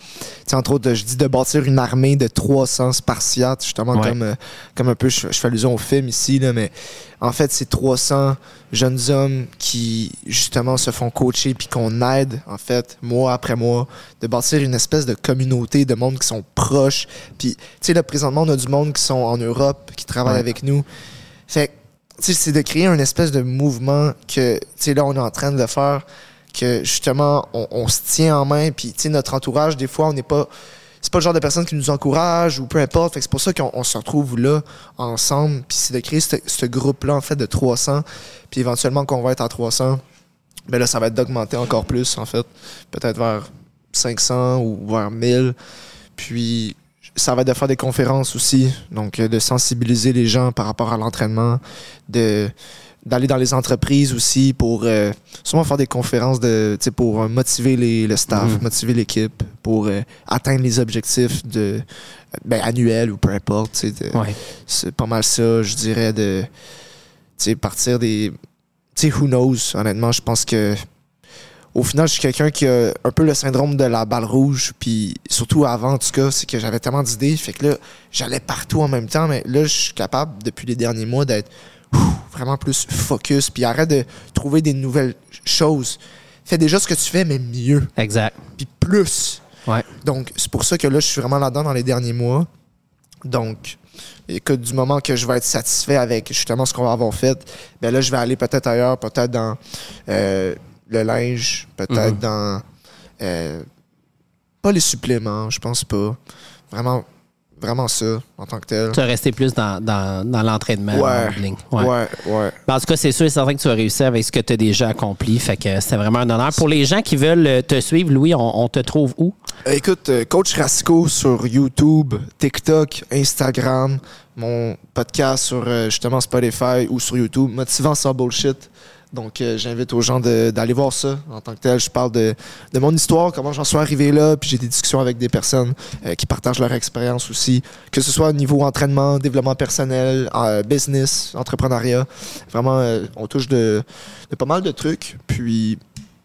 [SPEAKER 2] entre autres, je dis de bâtir une armée de 300 Spartiates, justement,
[SPEAKER 1] Ouais.
[SPEAKER 2] comme, euh, comme un peu, je, je fais allusion au film ici, là, mais en fait, c'est 300 jeunes hommes qui, justement, se font coacher, puis qu'on aide, en fait, mois après mois, de bâtir une espèce de communauté de monde qui sont proches. Puis, tu sais, là, présentement, on a du monde qui sont en Europe, qui travaillent
[SPEAKER 1] Ouais.
[SPEAKER 2] avec nous. Fait que, tu sais, c'est de créer un espèce de mouvement que, tu sais, là, on est en train de le faire, que justement, on, se tient en main, puis, tu sais, notre entourage, des fois, on n'est pas. C'est pas le genre de personnes qui nous encouragent ou peu importe. C'est pour ça qu'on on se retrouve là, ensemble, puis c'est de créer ce, ce groupe-là, en fait, de 300, puis éventuellement, qu'on va être à 300, ben là, ça va être d'augmenter encore plus, en fait. Peut-être vers 500 ou vers 1000. Puis, ça va être de faire des conférences aussi, donc euh, de sensibiliser les gens par rapport à l'entraînement, de d'aller dans les entreprises aussi pour euh, sûrement faire des conférences de pour euh, motiver les, le staff,
[SPEAKER 1] Mhm.
[SPEAKER 2] motiver l'équipe pour euh, atteindre les objectifs de ben, annuels ou peu importe.
[SPEAKER 1] Ouais.
[SPEAKER 2] C'est pas mal ça, je dirais, de partir des. Tu sais, who knows, honnêtement, je pense que au final, je suis quelqu'un qui a un peu le syndrome de la balle rouge, puis surtout avant, en tout cas, c'est que j'avais tellement d'idées, fait que là, j'allais partout en même temps, mais là, je suis capable, depuis les derniers mois, d'être vraiment plus focus, puis arrête de trouver des nouvelles choses. Fais déjà ce que tu fais, mais mieux,
[SPEAKER 1] Exact.
[SPEAKER 2] puis plus. Donc, c'est pour ça que là, je suis vraiment là-dedans dans les derniers mois. Donc, que du moment que je vais être satisfait avec justement ce qu'on va avoir fait, ben là, je vais aller peut-être ailleurs, peut-être dans euh, le linge, peut-être mhm. dans. Euh, pas les suppléments, je pense pas. Vraiment, vraiment ça en tant que tel.
[SPEAKER 1] Tu vas rester plus dans, dans, l'entraînement.
[SPEAKER 2] Ouais, ouais. ouais,
[SPEAKER 1] En tout cas, c'est sûr et certain que tu vas réussir avec ce que tu as déjà accompli. Fait que c'est vraiment un honneur. Pour les gens qui veulent te suivre, Louis, on, te trouve où?
[SPEAKER 2] Écoute, euh, Coach Rasco sur YouTube, TikTok, Instagram, mon podcast sur euh, justement Spotify ou sur YouTube, Motivant sans bullshit. Donc, euh, j'invite aux gens d'aller voir ça en tant que tel. Je parle de, mon histoire, comment j'en suis arrivé là, puis j'ai des discussions avec des personnes euh, qui partagent leur expérience aussi, que ce soit au niveau entraînement, développement personnel, euh, business, entrepreneuriat. Vraiment, on touche de, de, pas mal de trucs. Puis,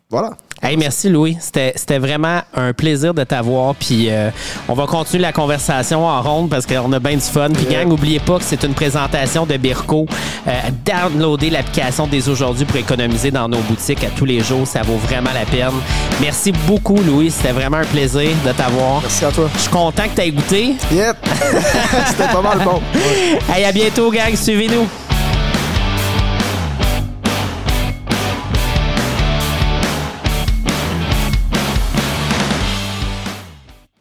[SPEAKER 2] voilà.
[SPEAKER 1] Hey, merci Louis. C'était vraiment un plaisir de t'avoir. Puis euh, on va continuer la conversation en ronde parce qu'on a bien du fun. Puis gang, n'oubliez pas que c'est une présentation de Birko. Euh, downloader l'application dès aujourd'hui pour économiser dans nos boutiques à tous les jours. Ça vaut vraiment la peine. Merci beaucoup Louis. C'était vraiment un plaisir de t'avoir.
[SPEAKER 2] Merci à toi.
[SPEAKER 1] Je suis content que tu aies goûté.
[SPEAKER 2] Yep. C'était pas mal bon.
[SPEAKER 1] Hey, à bientôt gang. Suivez-nous.